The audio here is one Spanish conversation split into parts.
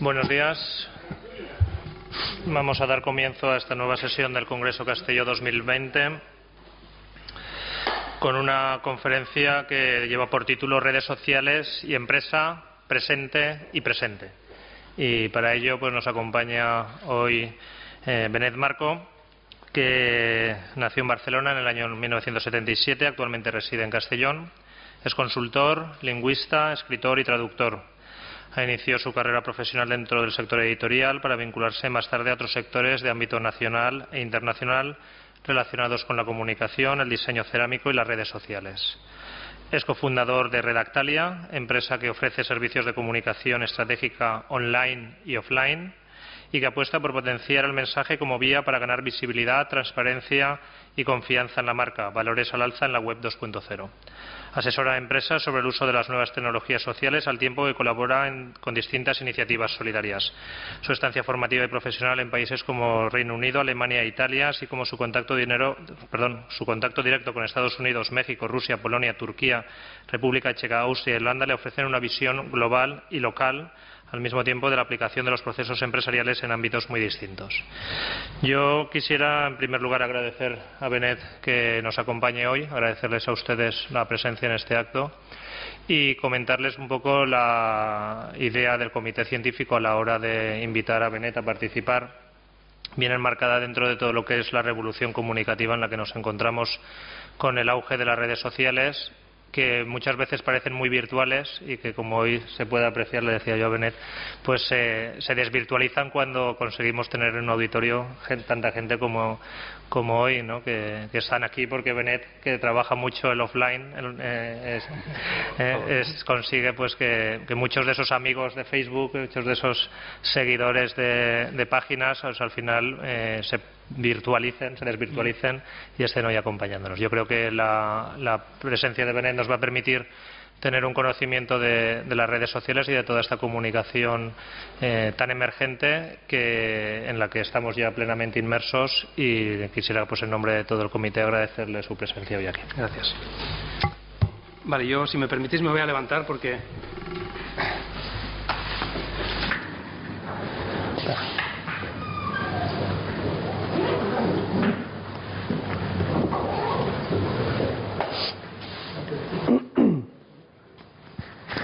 Buenos días. Vamos a dar comienzo a esta nueva sesión del Congreso Castelló 2020 con una conferencia que lleva por título Redes sociales y empresa presente y presente. Y para ello pues, nos acompaña hoy eh, Benet Marco, que nació en Barcelona en el año 1977, actualmente reside en Castellón. Es consultor, lingüista, escritor y traductor. Ha iniciado su carrera profesional dentro del sector editorial para vincularse más tarde a otros sectores de ámbito nacional e internacional relacionados con la comunicación, el diseño cerámico y las redes sociales. Es cofundador de Redactalia, empresa que ofrece servicios de comunicación estratégica online y offline y que apuesta por potenciar el mensaje como vía para ganar visibilidad, transparencia y confianza en la marca, valores al alza en la web 2.0. Asesora a empresas sobre el uso de las nuevas tecnologías sociales al tiempo que colabora con distintas iniciativas solidarias. Su estancia formativa y profesional en países como Reino Unido, Alemania e Italia, así como su contacto, su contacto directo con Estados Unidos, México, Rusia, Polonia, Turquía, República Checa, Austria y Irlanda le ofrecen una visión global y local al mismo tiempo de la aplicación de los procesos empresariales en ámbitos muy distintos. Yo quisiera, en primer lugar, agradecer a Benet que nos acompañe hoy, agradecerles a ustedes la presencia en este acto y comentarles un poco la idea del Comité Científico a la hora de invitar a Benet a participar bien enmarcada dentro de todo lo que es la revolución comunicativa en la que nos encontramos con el auge de las redes sociales que muchas veces parecen muy virtuales y que, como hoy se puede apreciar, le decía yo a Benet, pues se desvirtualizan cuando conseguimos tener en un auditorio tanta gente como, como hoy, ¿no? que, están aquí porque Benet, que trabaja mucho el offline, eh, eh, consigue pues que, muchos de esos amigos de Facebook, muchos de esos seguidores de, páginas, pues, al final eh, se virtualicen, se desvirtualicen y estén hoy acompañándonos. Yo creo que la, presencia de Benet nos va a permitir tener un conocimiento de, las redes sociales y de toda esta comunicación eh, tan emergente que, en la que estamos ya plenamente inmersos y quisiera, pues en nombre de todo el comité, agradecerle su presencia hoy aquí. Gracias. Vale, yo, si me permitís, me voy a levantar porque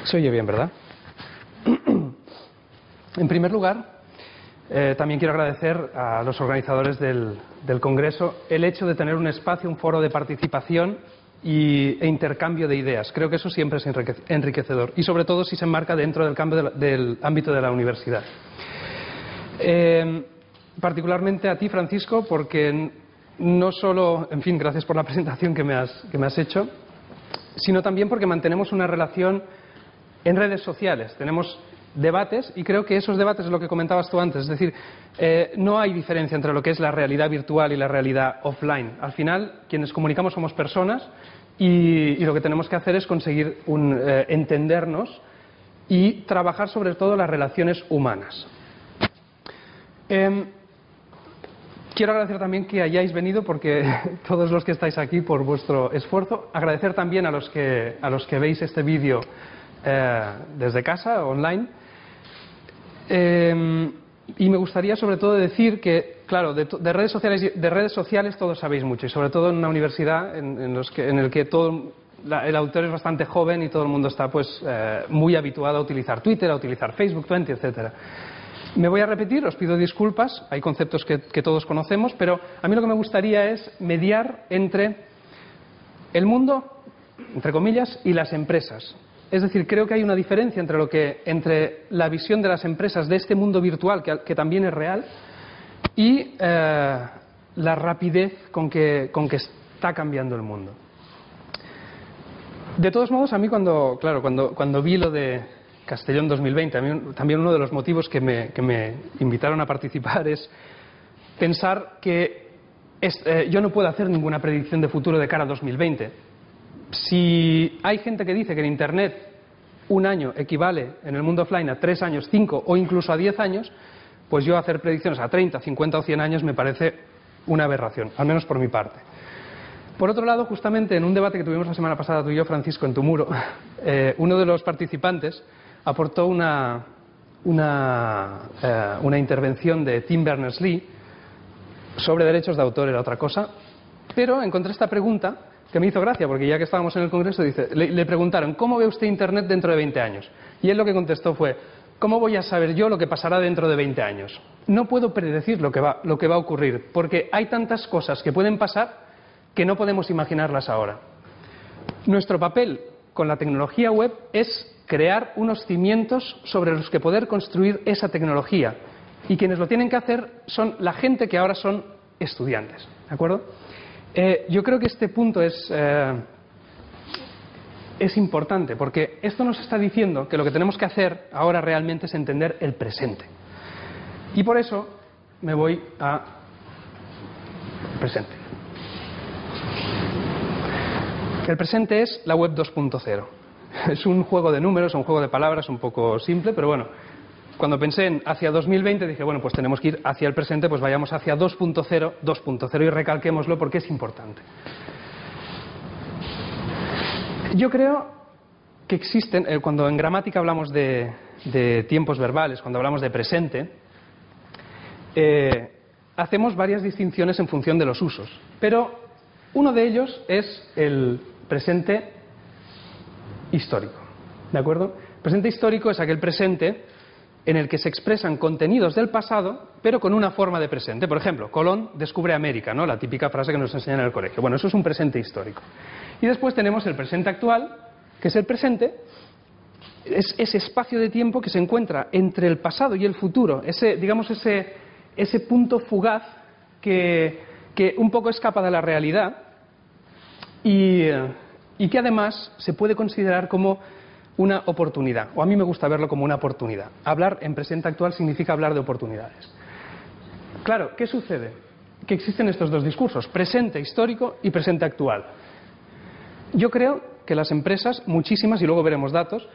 Se oye bien, ¿verdad? En primer lugar, eh, también quiero agradecer a los organizadores del, Congreso el hecho de tener un espacio, un foro de participación y, e intercambio de ideas. Creo que eso siempre es enriquecedor y sobre todo si se enmarca dentro del, cambio del ámbito de la universidad. Eh, particularmente a ti, Francisco, porque no solo, en fin, gracias por la presentación que me has, que me has hecho, sino también porque mantenemos una relación en redes sociales. Tenemos debates y creo que esos debates es lo que comentabas tú antes. Es decir, eh, no hay diferencia entre lo que es la realidad virtual y la realidad offline. Al final, quienes comunicamos somos personas y, lo que tenemos que hacer es conseguir eh, entendernos y trabajar sobre todo las relaciones humanas. Em, quiero agradecer también que hayáis venido, porque todos los que estáis aquí, por vuestro esfuerzo. Agradecer también a los que, a los que veis este vídeo eh, desde casa, online. Eh, y me gustaría sobre todo decir que, claro, de, redes sociales, de redes sociales todos sabéis mucho, y sobre todo en una universidad en, los que, en el que todo, el autor es bastante joven y todo el mundo está pues, eh, muy habituado a utilizar Twitter, a utilizar Facebook, Twenty, etcétera. Me voy a repetir, os pido disculpas, hay conceptos que, que todos conocemos, pero a mí lo que me gustaría es mediar entre el mundo, entre comillas, y las empresas. Es decir, creo que hay una diferencia entre, lo que, entre la visión de las empresas de este mundo virtual, que, también es real, y eh, la rapidez con que, con que está cambiando el mundo. De todos modos, a mí cuando, claro, cuando, cuando vi lo de Castellón 2020, a mí, también uno de los motivos que me, que me invitaron a participar es pensar que eh, yo no puedo hacer ninguna predicción de futuro de cara a 2020 si hay gente que dice que en Internet un año equivale en el mundo offline a tres años, cinco o incluso a diez años, pues yo hacer predicciones a 30, 50 o 100 años me parece una aberración, al menos por mi parte. Por otro lado, justamente en un debate que tuvimos la semana pasada tú y yo, Francisco, en tu muro, eh, uno de los participantes aportó una, una, eh, una intervención de Tim Berners-Lee sobre derechos de autor, era otra cosa, pero encontré esta pregunta que me hizo gracia, porque ya que estábamos en el Congreso, dice, le, le preguntaron, ¿cómo ve usted Internet dentro de 20 años? Y él lo que contestó fue, ¿cómo voy a saber yo lo que pasará dentro de 20 años? No puedo predecir lo que va, lo que va a ocurrir, porque hay tantas cosas que pueden pasar que no podemos imaginarlas ahora. Nuestro papel con la tecnología web es crear unos cimientos sobre los que poder construir esa tecnología. Y quienes lo tienen que hacer son la gente que ahora son estudiantes. ¿De acuerdo? Eh, yo creo que este punto es, eh, es importante porque esto nos está diciendo que lo que tenemos que hacer ahora realmente es entender el presente. Y por eso me voy a presente. El presente es la web 2.0. Es un juego de números, un juego de palabras un poco simple, pero bueno, cuando pensé en hacia 2020 dije, bueno, pues tenemos que ir hacia el presente, pues vayamos hacia 2.0, 2.0 y recalquémoslo porque es importante. Yo creo que existen, eh, cuando en gramática hablamos de, de, tiempos verbales, cuando hablamos de presente, eh, hacemos varias distinciones en función de los usos, pero uno de ellos es el presente histórico. ¿De acuerdo? Presente histórico es aquel presente en el que se expresan contenidos del pasado, pero con una forma de presente. Por ejemplo, Colón descubre América, ¿no? La típica frase que nos enseñan en el colegio. Bueno, eso es un presente histórico. Y después tenemos el presente actual, que es el presente, es ese espacio de tiempo que se encuentra entre el pasado y el futuro, ese, digamos, ese, ese punto fugaz que, que un poco escapa de la realidad y, y que además se puede considerar como una oportunidad, o a mí me gusta verlo como una oportunidad. Hablar en presente actual significa hablar de oportunidades. Claro, ¿qué sucede? Que existen estos dos discursos, presente histórico y presente actual. Yo creo que las empresas, muchísimas, y luego veremos datos,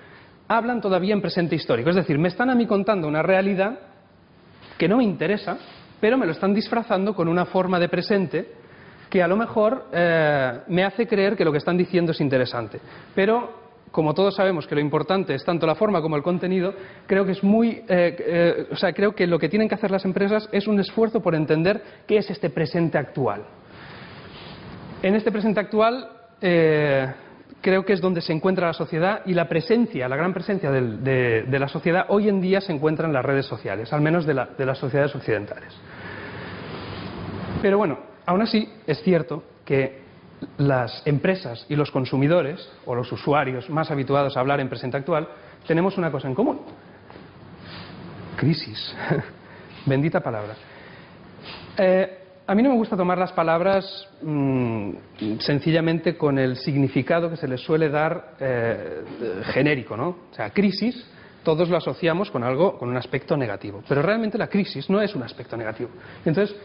hablan todavía en presente histórico. Es decir, me están a mí contando una realidad que no me interesa, pero me lo están disfrazando con una forma de presente que a lo mejor eh, me hace creer que lo que están diciendo es interesante. Pero como todos sabemos que lo importante es tanto la forma como el contenido, creo que es muy, eh, eh, o sea, creo que lo que tienen que hacer las empresas es un esfuerzo por entender qué es este presente actual. En este presente actual eh, creo que es donde se encuentra la sociedad y la presencia, la gran presencia de, la sociedad hoy en día se encuentra en las redes sociales, al menos de, de las sociedades occidentales. Pero bueno, aún así es cierto que las empresas y los consumidores, o los usuarios más habituados a hablar en presente actual, tenemos una cosa en común. Crisis. Bendita palabra. Eh, a mí no me gusta tomar las palabras mmm, sencillamente con el significado que se les suele dar eh, genérico, ¿no? O sea, crisis, todos lo asociamos con algo, con un aspecto negativo. Pero realmente la crisis no es un aspecto negativo. Entonces,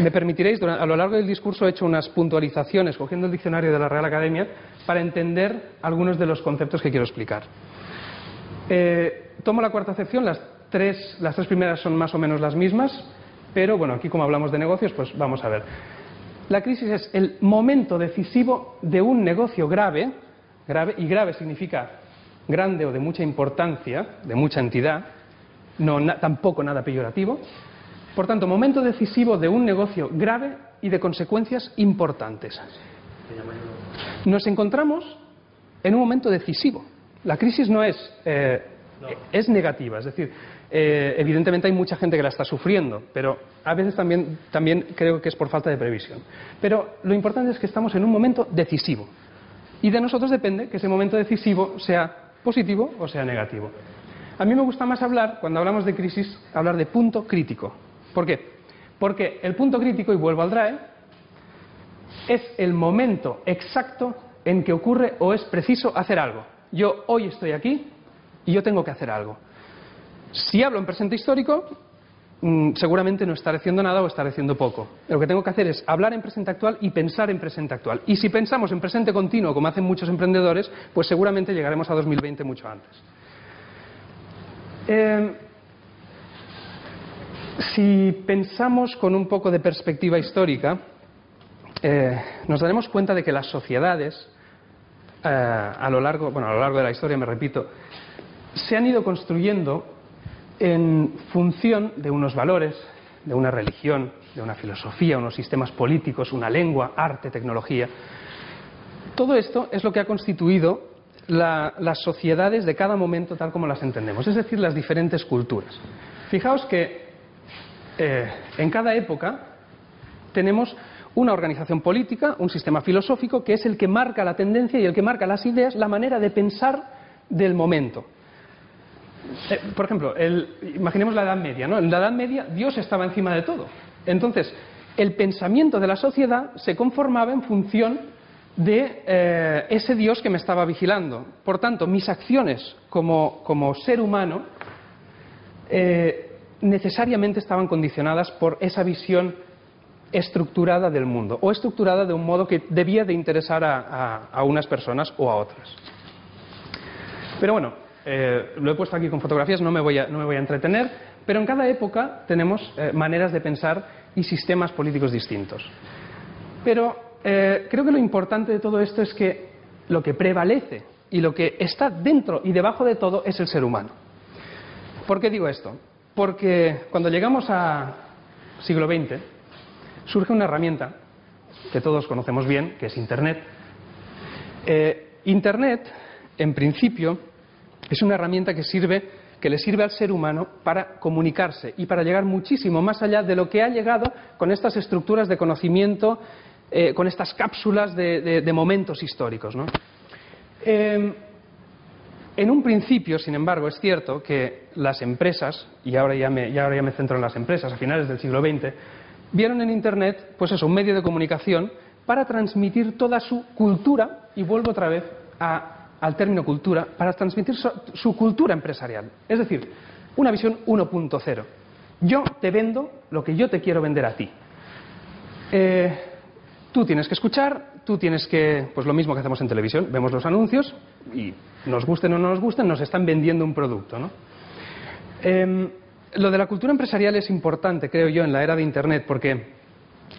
me permitiréis, a lo largo del discurso he hecho unas puntualizaciones, cogiendo el diccionario de la Real Academia, para entender algunos de los conceptos que quiero explicar. Eh, tomo la cuarta acepción, las tres, las tres primeras son más o menos las mismas, pero bueno, aquí como hablamos de negocios, pues vamos a ver. La crisis es el momento decisivo de un negocio grave, grave y grave significa grande o de mucha importancia, de mucha entidad, no, na, tampoco nada peyorativo, por tanto, momento decisivo de un negocio grave y de consecuencias importantes. Nos encontramos en un momento decisivo. La crisis no es, eh, es negativa, es decir, eh, evidentemente hay mucha gente que la está sufriendo, pero a veces también, también creo que es por falta de previsión. Pero lo importante es que estamos en un momento decisivo. Y de nosotros depende que ese momento decisivo sea positivo o sea negativo. A mí me gusta más hablar, cuando hablamos de crisis, hablar de punto crítico. ¿Por qué? Porque el punto crítico, y vuelvo al DRAE, es el momento exacto en que ocurre o es preciso hacer algo. Yo hoy estoy aquí y yo tengo que hacer algo. Si hablo en presente histórico, mmm, seguramente no estaré haciendo nada o estaré haciendo poco. Lo que tengo que hacer es hablar en presente actual y pensar en presente actual. Y si pensamos en presente continuo, como hacen muchos emprendedores, pues seguramente llegaremos a 2020 mucho antes. Eh, si pensamos con un poco de perspectiva histórica, eh, nos daremos cuenta de que las sociedades, eh, a, lo largo, bueno, a lo largo de la historia, me repito, se han ido construyendo en función de unos valores, de una religión, de una filosofía, unos sistemas políticos, una lengua, arte, tecnología. Todo esto es lo que ha constituido las sociedades de cada momento tal como las entendemos, es decir, las diferentes culturas. Fijaos que eh, en cada época tenemos una organización política, un sistema filosófico, que es el que marca la tendencia y el que marca las ideas, la manera de pensar del momento. Eh, por ejemplo, imaginemos la Edad Media. ¿no? En la Edad Media Dios estaba encima de todo. Entonces, el pensamiento de la sociedad se conformaba en función de eh, ese Dios que me estaba vigilando. Por tanto, mis acciones como, ser humano necesariamente estaban condicionadas por esa visión estructurada del mundo o estructurada de un modo que debía de interesar a, unas personas o a otras. Pero bueno, eh, lo he puesto aquí con fotografías, no me voy a, entretener, pero en cada época tenemos eh, maneras de pensar y sistemas políticos distintos. Pero eh, creo que lo importante de todo esto es que lo que prevalece y lo que está dentro y debajo de todo es el ser humano. ¿Por qué digo esto? Porque cuando llegamos al siglo XX, surge una herramienta que todos conocemos bien, que es Internet. Eh, Internet, en principio, es una herramienta que sirve que le sirve al ser humano para comunicarse y para llegar muchísimo más allá de lo que ha llegado con estas estructuras de conocimiento, eh, con estas cápsulas de, momentos históricos. Eh, en un principio, sin embargo, es cierto que las empresas, y ahora ya me, centro en las empresas, a finales del siglo XX, vieron en Internet, pues eso, un medio de comunicación para transmitir toda su cultura, y vuelvo otra vez al término cultura, para transmitir su, cultura empresarial. Es decir, una visión 1.0. Yo te vendo lo que yo te quiero vender a ti. Eh, tú tienes que escuchar, tú tienes que, pues lo mismo que hacemos en televisión, vemos los anuncios y nos gusten o no nos gusten, nos están vendiendo un producto. ¿no? Em, lo de la cultura empresarial es importante, creo yo, en la era de Internet, porque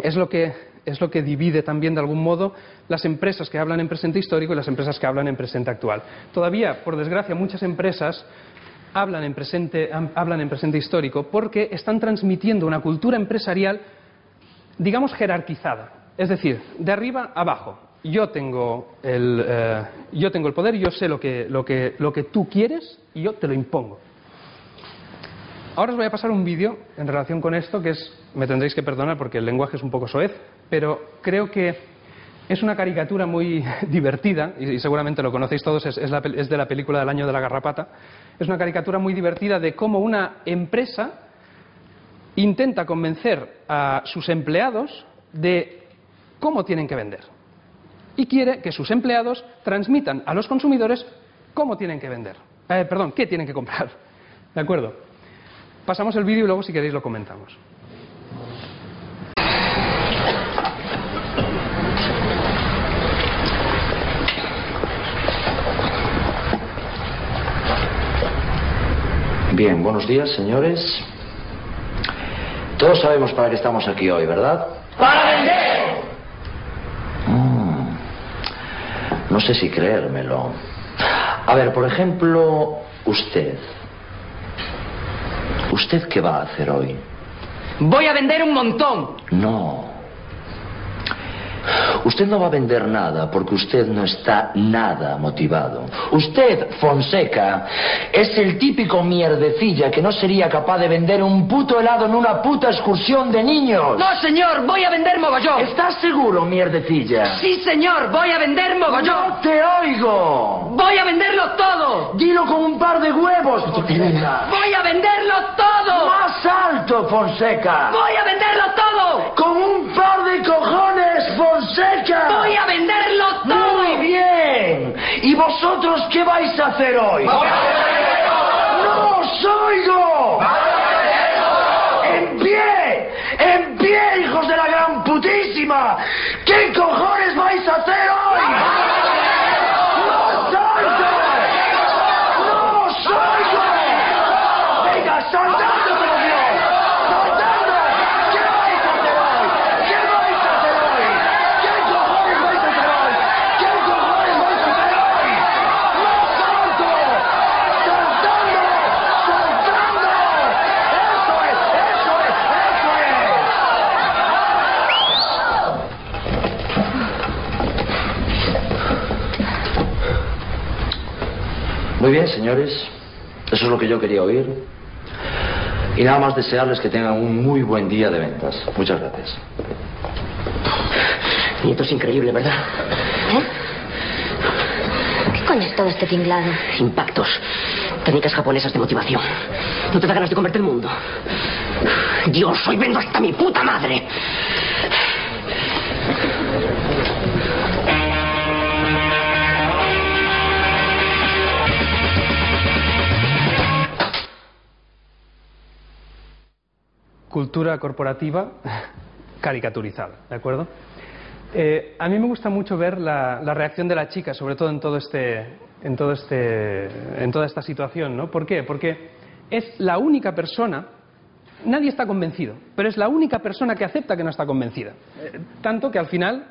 es lo que, es lo que divide también, de algún modo, las empresas que hablan en presente histórico y las empresas que hablan en presente actual. Todavía, por desgracia, muchas empresas hablan en presente, hablan en presente histórico porque están transmitiendo una cultura empresarial, digamos, jerarquizada. Es decir, de arriba abajo. Yo tengo el, eh, yo tengo el poder, yo sé lo que, lo, que, lo que tú quieres y yo te lo impongo. Ahora os voy a pasar un vídeo en relación con esto, que es, me tendréis que perdonar porque el lenguaje es un poco soez, pero creo que es una caricatura muy divertida, y, seguramente lo conocéis todos, es, es, de la película del año de la garrapata. Es una caricatura muy divertida de cómo una empresa intenta convencer a sus empleados de cómo tienen que vender. Y quiere que sus empleados transmitan a los consumidores cómo tienen que vender. Eh, perdón, qué tienen que comprar. ¿De acuerdo? Pasamos el vídeo y luego si queréis lo comentamos. Bien, buenos días, señores. Todos sabemos para qué estamos aquí hoy, ¿verdad? ¡Para vender! No sé si creérmelo. A ver, por ejemplo, usted. ¿Usted qué va a hacer hoy? Voy a vender un montón. No. Usted no va a vender nada porque usted no está nada motivado. Usted, Fonseca, es el típico mierdecilla que no sería capaz de vender un puto helado en una puta excursión de niños. No, señor, voy a vender mogollón. ¿Estás seguro, mierdecilla? Sí, señor, voy a vender mogollón. ¡No te oigo! Voy a venderlo todo. Dilo con un par de huevos, Voy a venderlo todo. Más alto, Fonseca. Voy a venderlo todo. Con un par de cojones, Fonseca. Voy a venderlo todo. Muy bien. ¿Y vosotros qué vais a hacer hoy? ¡No os oigo! ¡En pie! ¡En pie, hijos de la gran putísima! ¿Qué bien, señores. Eso es lo que yo quería oír. Y nada más desearles que tengan un muy buen día de ventas. Muchas gracias. Nieto es increíble, ¿verdad? ¿Eh? ¿Qué coño es todo este tinglado? Impactos. Técnicas japonesas de motivación. ¿No te da ganas de comerte el mundo? Dios, hoy vendo hasta mi puta madre. Cultura corporativa caricaturizada, ¿de acuerdo? Eh, a mí me gusta mucho ver la, reacción de la chica, sobre todo en todo este, en todo este, en toda esta situación, ¿no? ¿Por qué? Porque es la única persona, nadie está convencido, pero es la única persona que acepta que no está convencida, eh, tanto que al final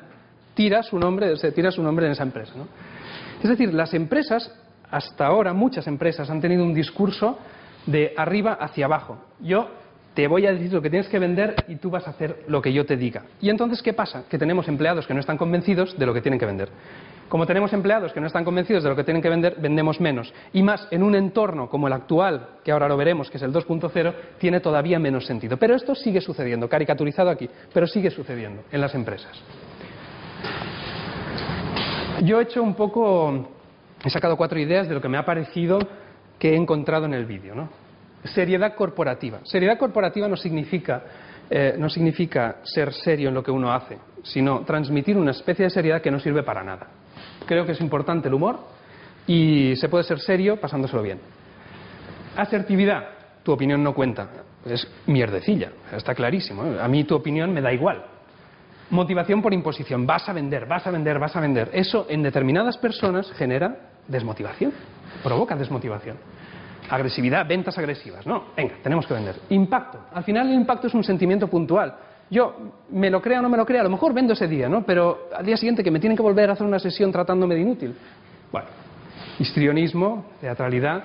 tira su nombre, se tira su nombre en esa empresa. Es decir, las empresas, hasta ahora muchas empresas han tenido un discurso de arriba hacia abajo. Yo te voy a decir lo que tienes que vender y tú vas a hacer lo que yo te diga. Y entonces, ¿qué pasa? Que tenemos empleados que no están convencidos de lo que tienen que vender. Como tenemos empleados que no están convencidos de lo que tienen que vender, vendemos menos. Y más en un entorno como el actual, que ahora lo veremos, que es el 2.0, tiene todavía menos sentido. Pero esto sigue sucediendo, caricaturizado aquí, pero sigue sucediendo en las empresas. Yo he hecho un poco, he sacado cuatro ideas de lo que me ha parecido que he encontrado en el vídeo, ¿no? Seriedad corporativa. Seriedad corporativa no significa, eh, no significa ser serio en lo que uno hace, sino transmitir una especie de seriedad que no sirve para nada. Creo que es importante el humor y se puede ser serio pasándoselo bien. Asertividad, tu opinión no cuenta. Es mierdecilla, está clarísimo. ¿eh? A mí tu opinión me da igual. Motivación por imposición, vas a vender, vas a vender, vas a vender. Eso en determinadas personas genera desmotivación, provoca desmotivación agresividad, ventas agresivas. No, venga, tenemos que vender. Impacto. Al final el impacto es un sentimiento puntual. Yo, me lo crea o no me lo crea, a lo mejor vendo ese día, ¿no? Pero al día siguiente que me tienen que volver a hacer una sesión tratándome de inútil. Bueno, histrionismo, teatralidad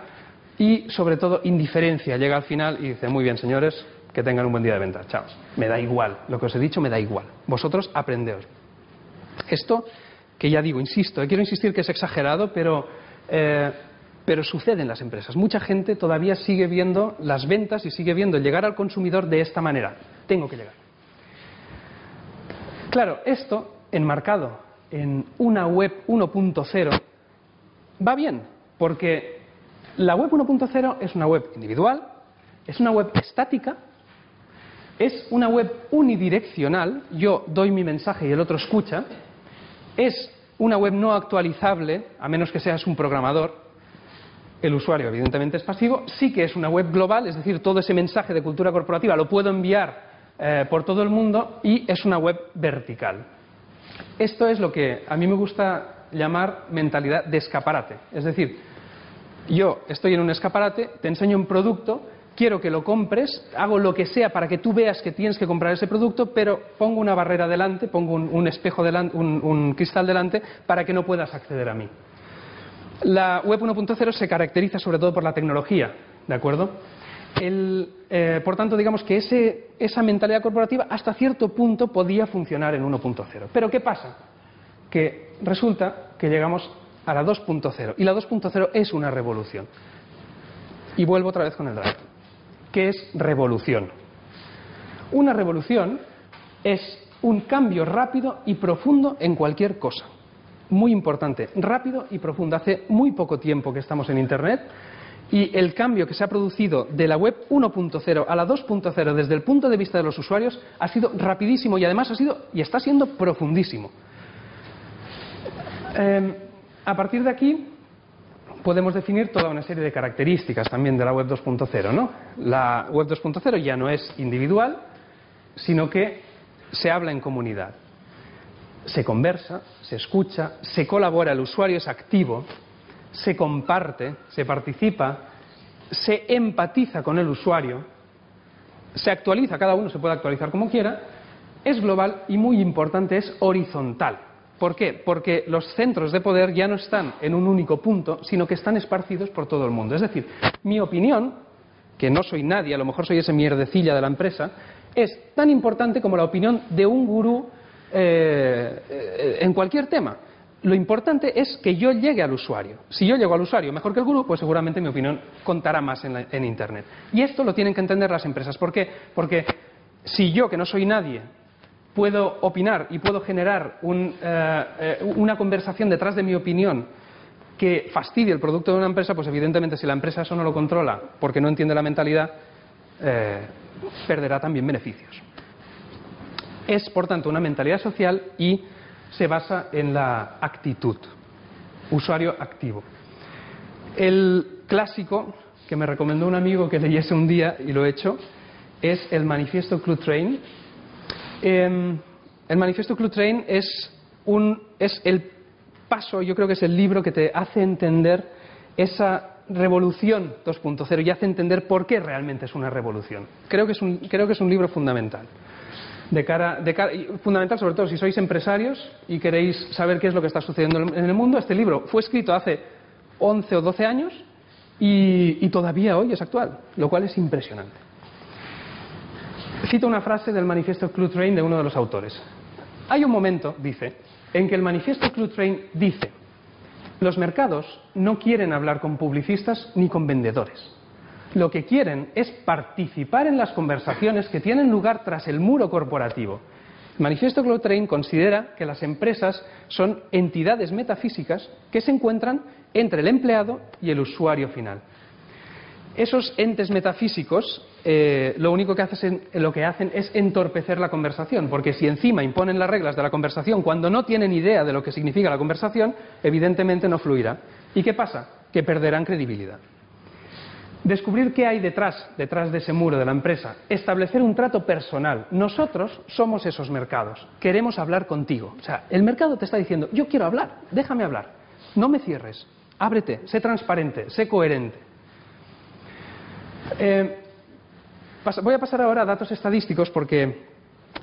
y sobre todo indiferencia. Llega al final y dice, muy bien, señores, que tengan un buen día de ventas. Chao. Me da igual. Lo que os he dicho me da igual. Vosotros aprendeos. Esto, que ya digo, insisto, quiero insistir que es exagerado, pero eh, pero sucede en las empresas. Mucha gente todavía sigue viendo las ventas y sigue viendo llegar al consumidor de esta manera. Tengo que llegar. Claro, esto enmarcado en una web 1.0 va bien, porque la web 1.0 es una web individual, es una web estática, es una web unidireccional, yo doy mi mensaje y el otro escucha, es una web no actualizable, a menos que seas un programador, el usuario evidentemente es pasivo, sí que es una web global, es decir, todo ese mensaje de cultura corporativa lo puedo enviar eh, por todo el mundo y es una web vertical. Esto es lo que a mí me gusta llamar mentalidad de escaparate. Es decir, yo estoy en un escaparate, te enseño un producto, quiero que lo compres, hago lo que sea para que tú veas que tienes que comprar ese producto, pero pongo una barrera delante, pongo un, espejo delante, un cristal delante para que no puedas acceder a mí. La web 1.0 se caracteriza sobre todo por la tecnología, ¿de acuerdo? Eh, por tanto, digamos que esa mentalidad corporativa hasta cierto punto podía funcionar en 1.0. Pero ¿qué pasa? Que resulta que llegamos a la 2.0 y la 2.0 es una revolución. Y vuelvo otra vez con el drive. ¿Qué es revolución? Una revolución es un cambio rápido y profundo en cualquier cosa muy importante, rápido y profundo. Hace muy poco tiempo que estamos en Internet y el cambio que se ha producido de la web 1.0 a la 2.0 desde el punto de vista de los usuarios ha sido rapidísimo y además ha sido y está siendo profundísimo. Em, a partir de aquí podemos definir toda una serie de características también de la web 2.0. ¿no? La web 2.0 ya no es individual, sino que se habla en comunidad se conversa, se escucha, se colabora, el usuario es activo, se comparte, se participa, se empatiza con el usuario, se actualiza, cada uno se puede actualizar como quiera, es global y muy importante, es horizontal. ¿Por qué? Porque los centros de poder ya no están en un único punto, sino que están esparcidos por todo el mundo. Es decir, mi opinión, que no soy nadie, a lo mejor soy ese mierdecilla de la empresa, es tan importante como la opinión de un gurú eh, en cualquier tema. lo importante es que yo llegue al usuario. Si yo llego al usuario mejor que el gurú, pues seguramente mi opinión contará más en, la- en Internet. Y esto lo tienen que entender las empresas. ¿Por qué? Porque si yo, que no soy nadie, puedo opinar y puedo generar un, eh, eh, una conversación detrás de mi opinión que fastidie el producto de una empresa, pues evidentemente si la empresa eso no lo controla porque no entiende la mentalidad, perderá también beneficios. Es, por tanto, una mentalidad social y se basa en la actitud, usuario activo. El clásico que me recomendó un amigo que leyese un día y lo he hecho es el manifiesto Club Train. Eh, el manifiesto Club Train es, es el paso, yo creo que es el libro que te hace entender esa revolución 2.0 y hace entender por qué realmente es una revolución. Creo que es un, creo que es un libro fundamental. De cara, de cara- fundamental sobre todo si sois empresarios y queréis saber qué es lo que está sucediendo en el mundo. Este libro fue escrito hace 11 o 12 años y, todavía hoy es actual, lo cual es impresionante. Cito una frase del manifiesto Club Train de uno de los autores. Hay un momento, dice, en que el manifiesto Club Train dice, los mercados no quieren hablar con publicistas ni con vendedores. Lo que quieren es participar en las conversaciones que tienen lugar tras el muro corporativo. El manifiesto Club Train considera que las empresas son entidades metafísicas que se encuentran entre el empleado y el usuario final. Esos entes metafísicos eh, lo único que hacen, lo que hacen es entorpecer la conversación, porque si encima imponen las reglas de la conversación cuando no tienen idea de lo que significa la conversación, evidentemente no fluirá. ¿Y qué pasa? Que perderán credibilidad. Descubrir qué hay detrás, detrás de ese muro de la empresa, establecer un trato personal. Nosotros somos esos mercados, queremos hablar contigo. O sea, el mercado te está diciendo, yo quiero hablar, déjame hablar, no me cierres, ábrete, sé transparente, sé coherente. Eh, voy a pasar ahora a datos estadísticos porque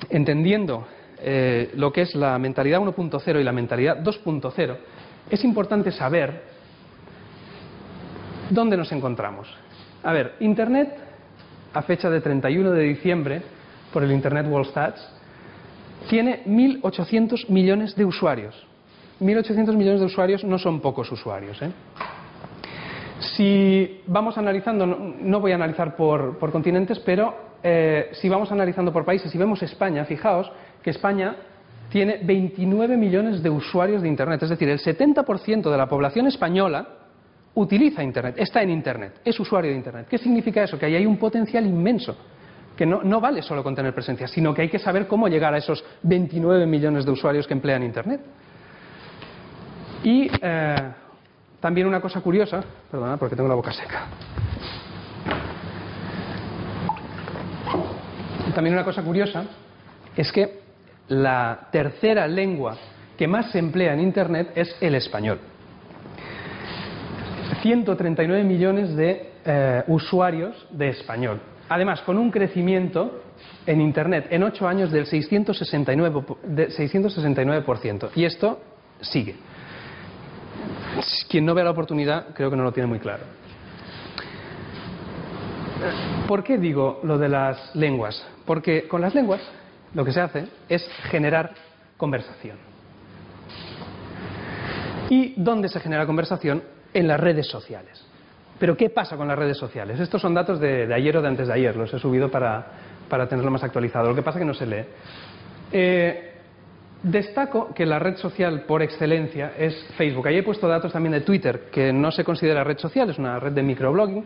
entendiendo eh, lo que es la mentalidad 1.0 y la mentalidad 2.0, es importante saber dónde nos encontramos. A ver, Internet, a fecha de 31 de diciembre, por el Internet World Stats, tiene 1.800 millones de usuarios. 1.800 millones de usuarios no son pocos usuarios. ¿eh? Si vamos analizando, no, voy a analizar por, por continentes, pero eh, si vamos analizando por países, si vemos España, fijaos que España tiene 29 millones de usuarios de Internet, es decir, el 70% de la población española utiliza Internet, está en Internet, es usuario de Internet. ¿Qué significa eso? Que ahí hay un potencial inmenso, que no, no vale solo con tener presencia, sino que hay que saber cómo llegar a esos 29 millones de usuarios que emplean Internet. Y eh, también una cosa curiosa, perdona porque tengo la boca seca. También una cosa curiosa es que la tercera lengua que más se emplea en Internet es el español. 139 millones de eh, usuarios de español. Además, con un crecimiento en Internet en 8 años del 669%. po- de 669%. Y esto sigue. Quien no vea la oportunidad creo que no lo tiene muy claro. ¿Por qué digo lo de las lenguas? Porque con las lenguas lo que se hace es generar conversación. ¿Y dónde se genera conversación? En las redes sociales. Pero ¿qué pasa con las redes sociales? Estos son datos de, ayer o de antes de ayer, los he subido para, tenerlo más actualizado. Lo que pasa es que no se lee. Eh, Destaco que la red social por excelencia es Facebook. Ahí he puesto datos también de Twitter, que no se considera red social, es una red de microblogging,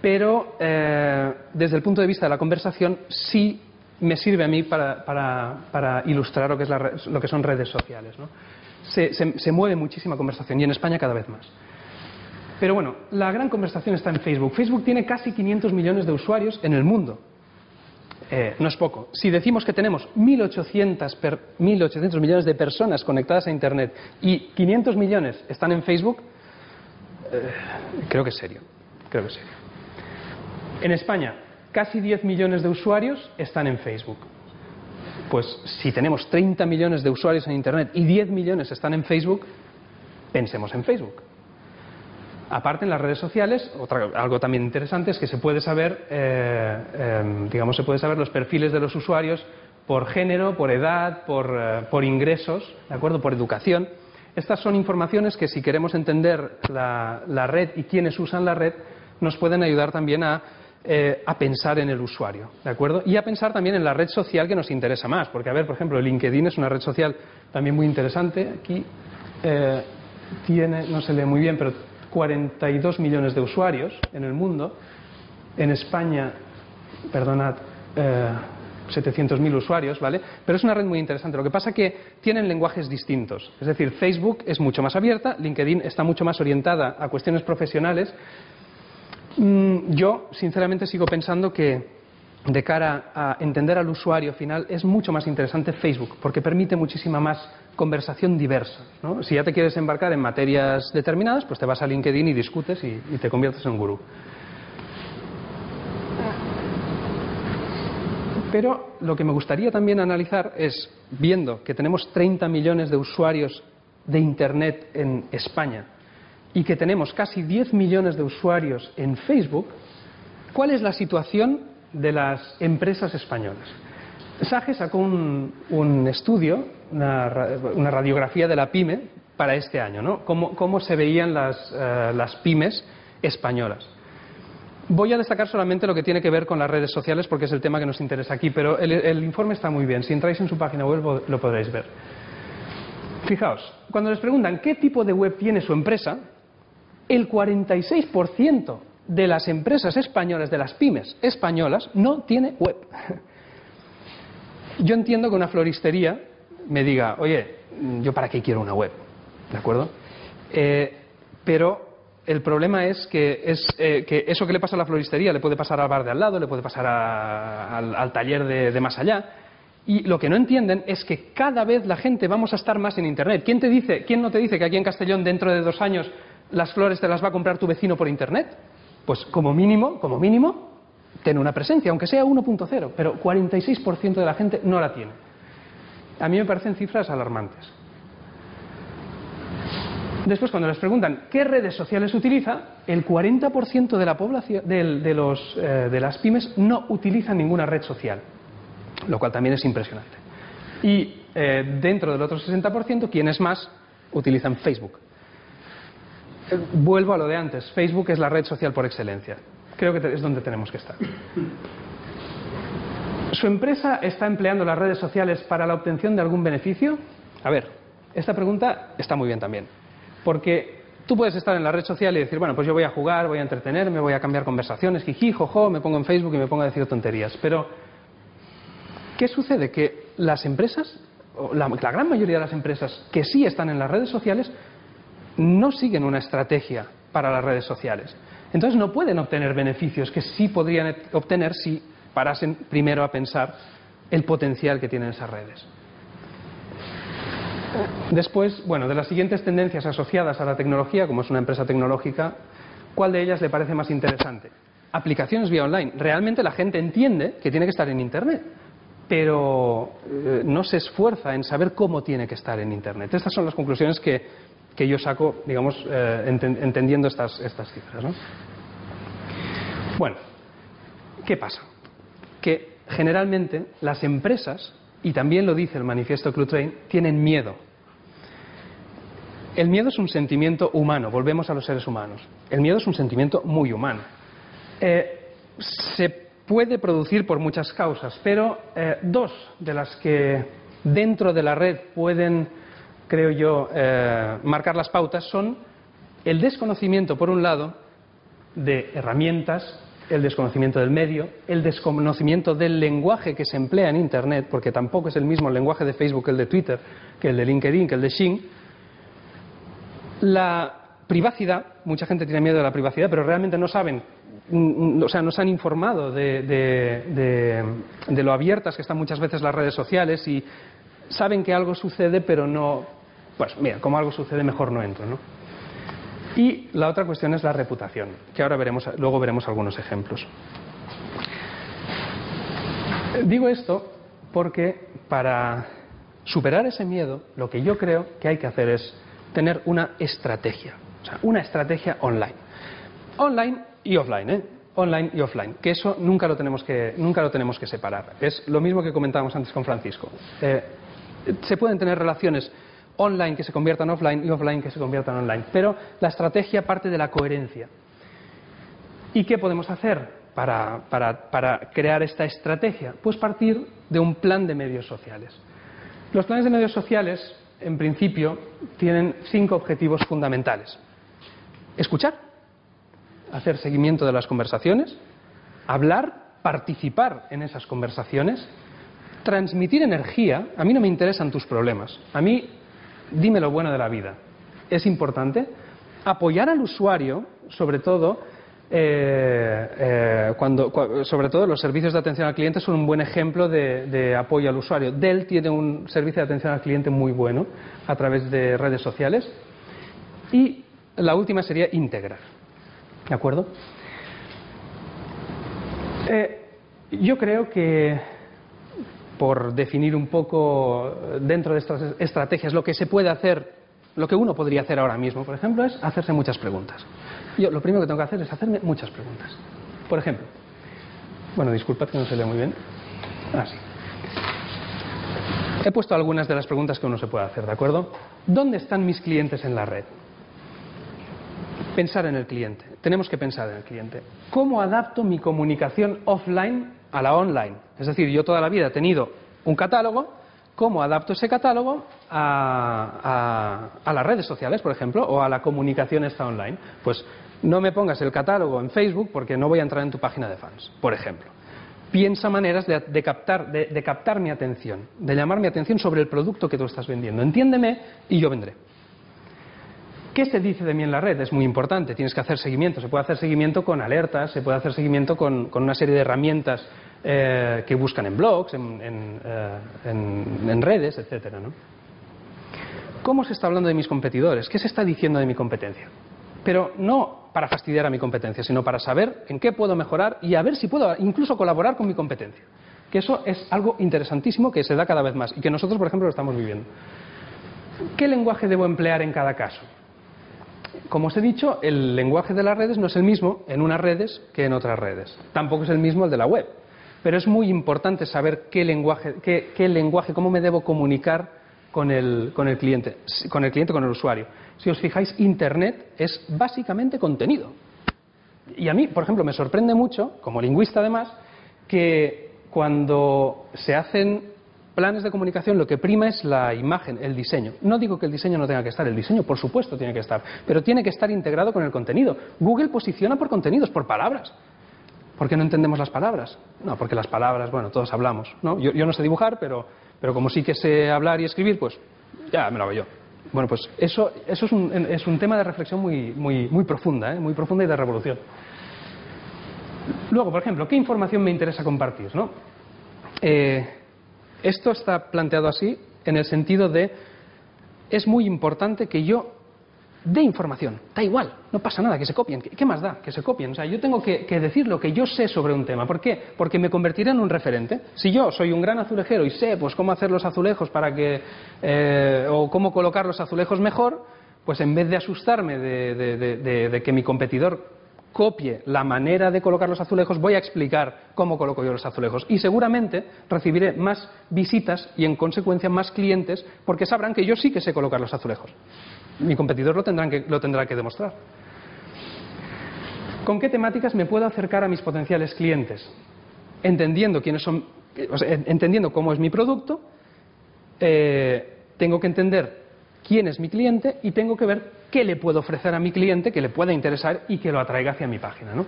pero eh, desde el punto de vista de la conversación sí me sirve a mí para, ilustrar lo que, es la lo que son redes sociales. se- se mueve muchísima conversación y en España cada vez más. Pero bueno, la gran conversación está en Facebook. Facebook tiene casi 500 millones de usuarios en el mundo. Eh, no es poco. Si decimos que tenemos 1.800, per- 1.800 millones de personas conectadas a Internet y 500 millones están en Facebook, eh, creo que es serio. Creo que es serio. En España, casi 10 millones de usuarios están en Facebook. Pues si tenemos 30 millones de usuarios en Internet y 10 millones están en Facebook, pensemos en Facebook. Aparte, en las redes sociales, otra, algo también interesante es que se puede saber, eh, eh, digamos, se puede saber los perfiles de los usuarios por género, por edad, por, eh, por ingresos, ¿de acuerdo? Por educación. Estas son informaciones que si queremos entender la, la red y quiénes usan la red, nos pueden ayudar también a, eh, a, pensar en el usuario, ¿de acuerdo? Y a pensar también en la red social que nos interesa más, porque a ver, por ejemplo, LinkedIn es una red social también muy interesante. Aquí eh, tiene, no se lee muy bien, pero 42 millones de usuarios en el mundo. En España, perdonad, eh, 700.000 usuarios, ¿vale? Pero es una red muy interesante. Lo que pasa es que tienen lenguajes distintos. Es decir, Facebook es mucho más abierta, LinkedIn está mucho más orientada a cuestiones profesionales. Mm, yo, sinceramente, sigo pensando que de cara a entender al usuario final es mucho más interesante Facebook, porque permite muchísima más conversación diversa. Si ya te quieres embarcar en materias determinadas, pues te vas a LinkedIn y discutes y, y te conviertes en gurú. Pero lo que me gustaría también analizar es, viendo que tenemos 30 millones de usuarios de Internet en España y que tenemos casi 10 millones de usuarios en Facebook, ¿cuál es la situación de las empresas españolas? SAGE sacó un, un estudio, una, una, radiografía de la PyME para este año, ¿no? Cómo, cómo se veían las, uh, las pymes españolas. Voy a destacar solamente lo que tiene que ver con las redes sociales porque es el tema que nos interesa aquí, pero el, el, informe está muy bien. Si entráis en su página web lo podréis ver. Fijaos, cuando les preguntan qué tipo de web tiene su empresa, el 46% de las empresas españolas, de las pymes españolas, no tiene web. Yo entiendo que una floristería me diga, oye, ¿yo para qué quiero una web? ¿De acuerdo? Eh, pero el problema es que, es eh, que, eso que le pasa a la floristería le puede pasar al bar de al lado, le puede pasar a, al, al, taller de, de, más allá. Y lo que no entienden es que cada vez la gente vamos a estar más en Internet. ¿Quién, te dice, ¿Quién no te dice que aquí en Castellón dentro de dos años las flores te las va a comprar tu vecino por Internet? Pues como mínimo, como mínimo, ten una presencia, aunque sea 1.0, pero 46% de la gente no la tiene. A mí me parecen cifras alarmantes. Después, cuando les preguntan qué redes sociales utiliza, el 40% de la población, eh, de las pymes no utilizan ninguna red social, lo cual también es impresionante. Y eh, dentro del otro 60%, quienes más utilizan Facebook. Eh, vuelvo a lo de antes, Facebook es la red social por excelencia. Creo que es donde tenemos que estar. ¿Su empresa está empleando las redes sociales para la obtención de algún beneficio? A ver, esta pregunta está muy bien también. Porque tú puedes estar en la red social y decir, bueno, pues yo voy a jugar, voy a entretenerme, voy a cambiar conversaciones, jiji, jojo, me pongo en Facebook y me pongo a decir tonterías. Pero, ¿qué sucede? Que las empresas, o la, la gran mayoría de las empresas que sí están en las redes sociales, no siguen una estrategia para las redes sociales. Entonces no pueden obtener beneficios que sí podrían obtener si parasen primero a pensar el potencial que tienen esas redes. Después, bueno, de las siguientes tendencias asociadas a la tecnología, como es una empresa tecnológica, ¿cuál de ellas le parece más interesante? Aplicaciones vía online. Realmente la gente entiende que tiene que estar en Internet, pero eh, no se esfuerza en saber cómo tiene que estar en Internet. Estas son las conclusiones que, que yo saco, digamos, eh, ent entendiendo estas, estas cifras. ¿no? Bueno, ¿qué pasa? Que generalmente las empresas y también lo dice el manifiesto Clutrain, tienen miedo. El miedo es un sentimiento humano, volvemos a los seres humanos. El miedo es un sentimiento muy humano. Eh, se puede producir por muchas causas, pero eh, dos de las que dentro de la red pueden, creo yo, eh, marcar las pautas son el desconocimiento, por un lado, de herramientas el desconocimiento del medio, el desconocimiento del lenguaje que se emplea en Internet, porque tampoco es el mismo el lenguaje de Facebook que el de Twitter, que el de LinkedIn, que el de Xing. La privacidad, mucha gente tiene miedo de la privacidad, pero realmente no saben, o sea, no se han informado de lo abiertas que están muchas veces las redes sociales y saben que algo sucede, pero no, pues mira, como algo sucede, mejor no entro, ¿no? Y la otra cuestión es la reputación, que ahora veremos, luego veremos algunos ejemplos. Digo esto porque para superar ese miedo, lo que yo creo que hay que hacer es tener una estrategia, o sea, una estrategia online. Online y offline, ¿eh? Online y offline, que eso nunca lo tenemos que, nunca lo tenemos que separar. Es lo mismo que comentábamos antes con Francisco. Eh, se pueden tener relaciones online que se convierta en offline y offline que se convierta en online. Pero la estrategia parte de la coherencia. ¿Y qué podemos hacer para, para, para crear esta estrategia? Pues partir de un plan de medios sociales. Los planes de medios sociales, en principio, tienen cinco objetivos fundamentales. Escuchar, hacer seguimiento de las conversaciones, hablar, participar en esas conversaciones, transmitir energía. A mí no me interesan tus problemas. A mí, dime lo bueno de la vida. Es importante. Apoyar al usuario, sobre todo, eh, eh, cuando, cua- sobre todo los servicios de atención al cliente son un buen ejemplo de, de apoyo al usuario. Dell tiene un servicio de atención al cliente muy bueno a través de redes sociales. Y la última sería integrar. ¿De acuerdo? Eh, yo creo que, por definir un poco eh, dentro de estas estrategias, lo que se puede hacer, lo que uno podría hacer ahora mismo, por ejemplo, es hacerse muchas preguntas. Yo lo primero que tengo que hacer es hacerme muchas preguntas. Por ejemplo, bueno, disculpad que no se lee muy bien. Ah, sí. He puesto algunas de las preguntas que uno se puede hacer, ¿de acuerdo? ¿Dónde están mis clientes en la red? Pensar en el cliente. Tenemos que pensar en el cliente. ¿Cómo adapto mi comunicación offline a la online? Es decir, yo toda la vida he tenido un catálogo. ¿Cómo adapto ese catálogo a, las redes sociales, por ejemplo, o a la comunicación esta online? Pues no me pongas el catálogo en Facebook porque no voy a entrar en tu página de fans, por ejemplo. Piensa maneras de, de captar, de captar mi atención, de llamar mi atención sobre el producto que tú estás vendiendo. Entiéndeme y yo vendré. ¿Qué se dice de mí en la red? Es muy importante. Tienes que hacer seguimiento. Se puede hacer seguimiento con alertas, se puede hacer seguimiento con, con una serie de herramientas eh, que buscan en blogs, en, en, eh, redes, ¿no? ¿Cómo se está hablando de mis competidores? ¿Qué se está diciendo de mi competencia? Pero no para fastidiar a mi competencia, sino para saber en qué puedo mejorar y a ver si puedo incluso colaborar con mi competencia. Que eso es algo interesantísimo que se da cada vez más y que nosotros, por ejemplo, lo estamos viviendo. ¿Qué lenguaje debo emplear en cada caso? Como os he dicho, el lenguaje de las redes no es el mismo en unas redes que en otras redes. Tampoco es el mismo el de la web. Pero es muy importante saber qué lenguaje, qué, lenguaje cómo me debo comunicar con el, con el cliente, con el cliente, con el usuario. Si os fijáis, Internet es básicamente contenido. Y a mí, por ejemplo, me sorprende mucho, como lingüista además, que cuando se hacen planes de comunicación lo que prima es la imagen, el diseño. No digo que el diseño no tenga que estar, el diseño por supuesto tiene que estar, pero tiene que estar integrado con el contenido. Google posiciona por contenidos, por palabras. ¿Por qué no entendemos las palabras? No, porque las palabras, bueno, todos hablamos. yo no sé dibujar, pero, pero como sí que sé hablar y escribir, pues ya me lo hago yo. Bueno, pues eso, eso es, un, es un tema de reflexión muy, muy, muy profunda, ¿eh? muy profunda y de revolución. Luego, por ejemplo, ¿qué información me interesa compartir? ¿no? Eh, esto está planteado así en el sentido de es muy importante que yo dé información, da igual, no pasa nada, que se copien, ¿qué, más da? Que se copien, o sea, yo tengo que, decir lo que yo sé sobre un tema, ¿por qué? Porque me convertiré en un referente. Si yo soy un gran azulejero y sé pues cómo hacer los azulejos para que, eh, o cómo colocar los azulejos mejor, pues en vez de asustarme de que mi competidor copie la manera de colocar los azulejos, voy a explicar cómo coloco yo los azulejos. Y seguramente recibiré más visitas y, en consecuencia, más clientes, porque sabrán que yo sí que sé colocar los azulejos. Mi competidor lo, tendrán que, lo tendrá que demostrar. ¿Con qué temáticas me puedo acercar a mis potenciales clientes? Entendiendo quiénes son, o sea, entendiendo cómo es mi producto, eh, tengo que entender quién es mi cliente y tengo que ver qué le puedo ofrecer a mi cliente que le pueda interesar y que lo atraiga hacia mi página. ¿no?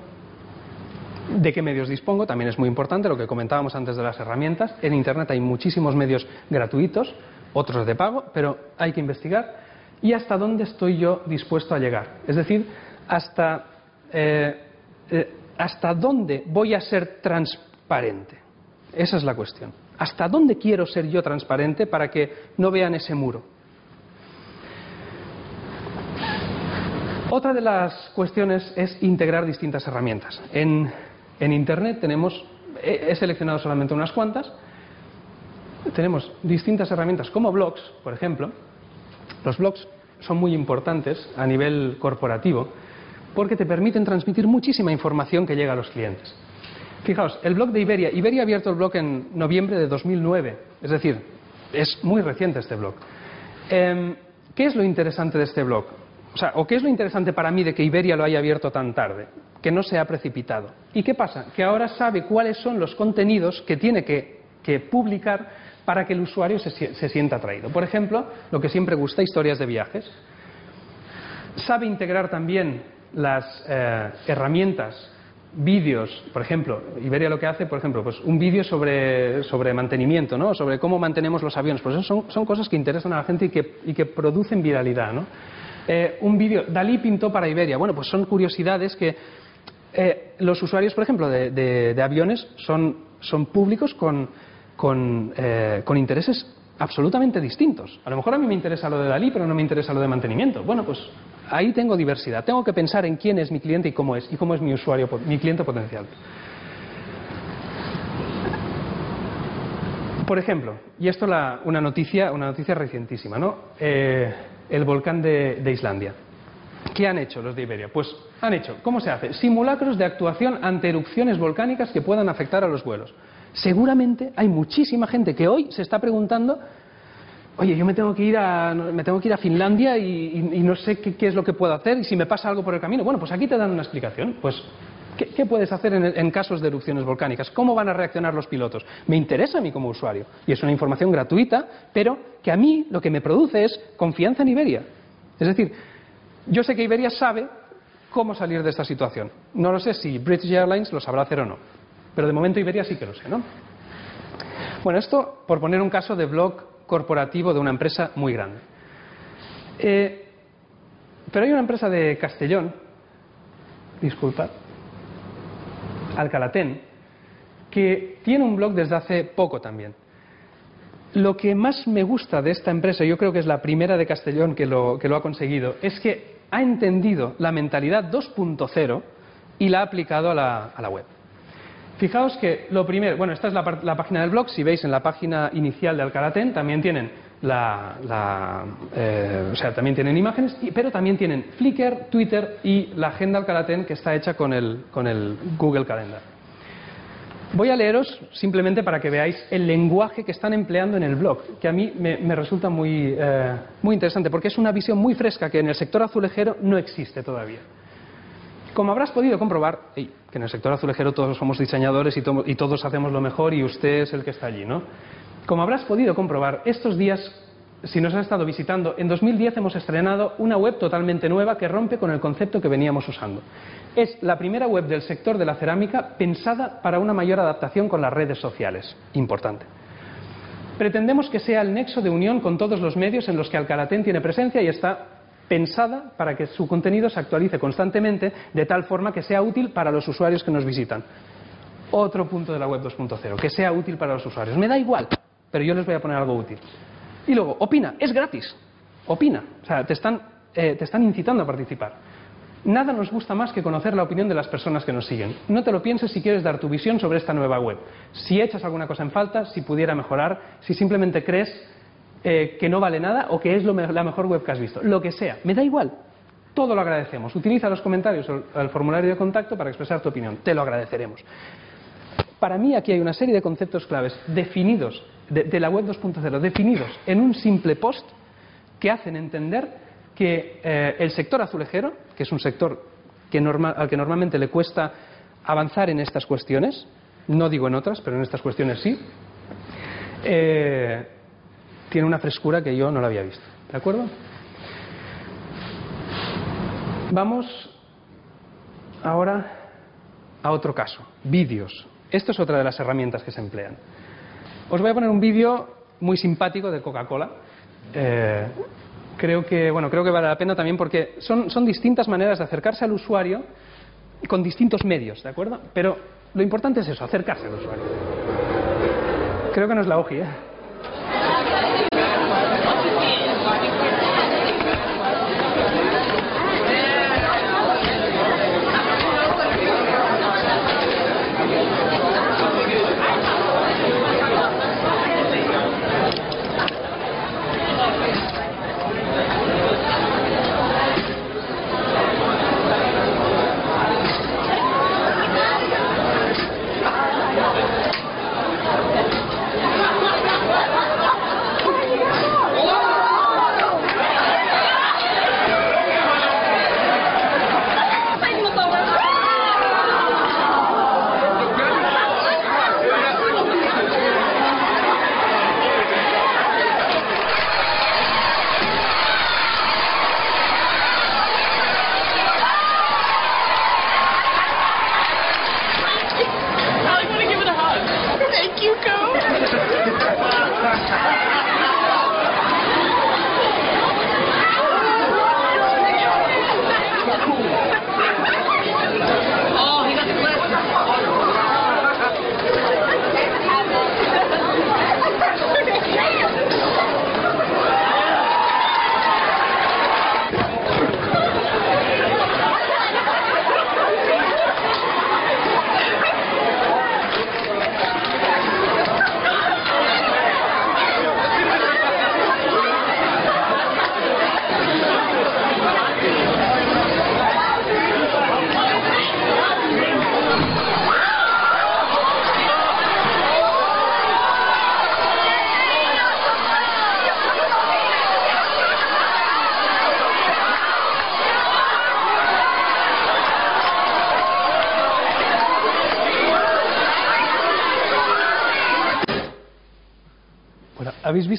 ¿De qué medios dispongo? También es muy importante lo que comentábamos antes de las herramientas. En Internet hay muchísimos medios gratuitos, otros de pago, pero hay que investigar. ¿Y hasta dónde estoy yo dispuesto a llegar? Es decir, hasta, eh, eh, hasta dónde voy a ser transparente. Esa es la cuestión. ¿Hasta dónde quiero ser yo transparente para que no vean ese muro? Otra de las cuestiones es integrar distintas herramientas. En, Internet tenemos, he, he, seleccionado solamente unas cuantas, tenemos distintas herramientas como blogs, por ejemplo. Los blogs son muy importantes a nivel corporativo porque te permiten transmitir muchísima información que llega a los clientes. Fijaos, el blog de Iberia, Iberia ha abierto el blog en noviembre de 2009, es decir, es muy reciente este blog. Em, ¿Qué es lo interesante de este blog? O sea, ¿o qué es lo interesante para mí de que Iberia lo haya abierto tan tarde? Que no se ha precipitado. ¿Y qué pasa? Que ahora sabe cuáles son los contenidos que tiene que, publicar para que el usuario se, se sienta atraído. Por ejemplo, lo que siempre gusta, historias de viajes. Sabe integrar también las eh, herramientas vídeos, por ejemplo, Iberia lo que hace, por ejemplo, pues un vídeo sobre, sobre mantenimiento, ¿no? sobre cómo mantenemos los aviones, pues eso son, son cosas que interesan a la gente y que, y que producen viralidad. ¿no? Eh, un vídeo, Dalí pintó para Iberia, bueno, pues son curiosidades que eh, los usuarios, por ejemplo, de, aviones son, son públicos con, con, eh, con intereses absolutamente distintos. A lo mejor a mí me interesa lo de Dalí, pero no me interesa lo de mantenimiento. Bueno, pues ahí tengo diversidad. Tengo que pensar en quién es mi cliente y cómo es, y cómo es mi usuario, mi cliente potencial. Por ejemplo, y esto la, una noticia, una noticia recientísima, ¿no? Eh, el volcán de, Islandia. ¿Qué han hecho los de Iberia? Pues han hecho, ¿cómo se hace? Simulacros de actuación ante erupciones volcánicas que puedan afectar a los vuelos. Seguramente hay muchísima gente que hoy se está preguntando oye, yo me tengo que ir a, me tengo que ir a Finlandia y no sé qué, qué, es lo que puedo hacer y si me pasa algo por el camino. Bueno, pues aquí te dan una explicación. Pues, ¿qué, puedes hacer en, en, casos de erupciones volcánicas? ¿Cómo van a reaccionar los pilotos? Me interesa a mí como usuario. Y es una información gratuita, pero que a mí lo que me produce es confianza en Iberia. Es decir, yo sé que Iberia sabe cómo salir de esta situación. No lo sé si British Airlines lo sabrá hacer o no. Pero de momento Iberia sí que lo sé, ¿no? Bueno, esto por poner un caso de blog corporativo de una empresa muy grande. Eh, pero hay una empresa de Castellón, disculpad, Alcalatén, que tiene un blog desde hace poco también. Lo que más me gusta de esta empresa, yo creo que es la primera de Castellón que lo, ha conseguido, es que ha entendido la mentalidad 2.0 y la ha aplicado a la, web. Fijaos que lo primero, bueno, esta es la, la, página del blog, si veis en la página inicial de Alcalatén también tienen la, eh, o sea, también tienen imágenes, pero también tienen Flickr, Twitter y la agenda Alcalatén que está hecha con el, con el Google Calendar. Voy a leeros simplemente para que veáis el lenguaje que están empleando en el blog, que a mí me, resulta muy, eh, muy interesante, porque es una visión muy fresca que en el sector azulejero no existe todavía. Como habrás podido comprobar, que en el sector azulejero todos somos diseñadores y, todos hacemos lo mejor y usted es el que está allí, ¿no? Como habrás podido comprobar, estos días, si nos has estado visitando, en 2010 hemos estrenado una web totalmente nueva que rompe con el concepto que veníamos usando. Es la primera web del sector de la cerámica pensada para una mayor adaptación con las redes sociales. Importante. Pretendemos que sea el nexo de unión con todos los medios en los que Alcalatén tiene presencia y está pensada para que su contenido se actualice constantemente de tal forma que sea útil para los usuarios que nos visitan. Otro punto de la web 2.0, que sea útil para los usuarios. Me da igual, pero yo les voy a poner algo útil. Y luego, opina, es gratis. Opina. O sea, te están, eh, te están incitando a participar. Nada nos gusta más que conocer la opinión de las personas que nos siguen. No te lo pienses si quieres dar tu visión sobre esta nueva web. Si echas alguna cosa en falta, si pudiera mejorar, si simplemente crees eh, que no vale nada o que es lo la mejor web que has visto. Lo que sea, me da igual. Todo lo agradecemos. Utiliza los comentarios o el formulario de contacto para expresar tu opinión. Te lo agradeceremos. Para mí aquí hay una serie de conceptos claves definidos de, la web 2.0, definidos en un simple post que hacen entender que eh, el sector azulejero, que es un sector que norma, al que normalmente le cuesta avanzar en estas cuestiones, no digo en otras, pero en estas cuestiones sí, eh, tiene una frescura que yo no la había visto. ¿De acuerdo? Vamos ahora a otro caso, vídeos. Esto es otra de las herramientas que se emplean. Os voy a poner un vídeo muy simpático de Coca-Cola. Eh, creo que, bueno, creo que vale la pena también porque son, son distintas maneras de acercarse al usuario con distintos medios, ¿de acuerdo? Pero lo importante es eso, acercarse al usuario. Creo que no es la OGI, ¿eh?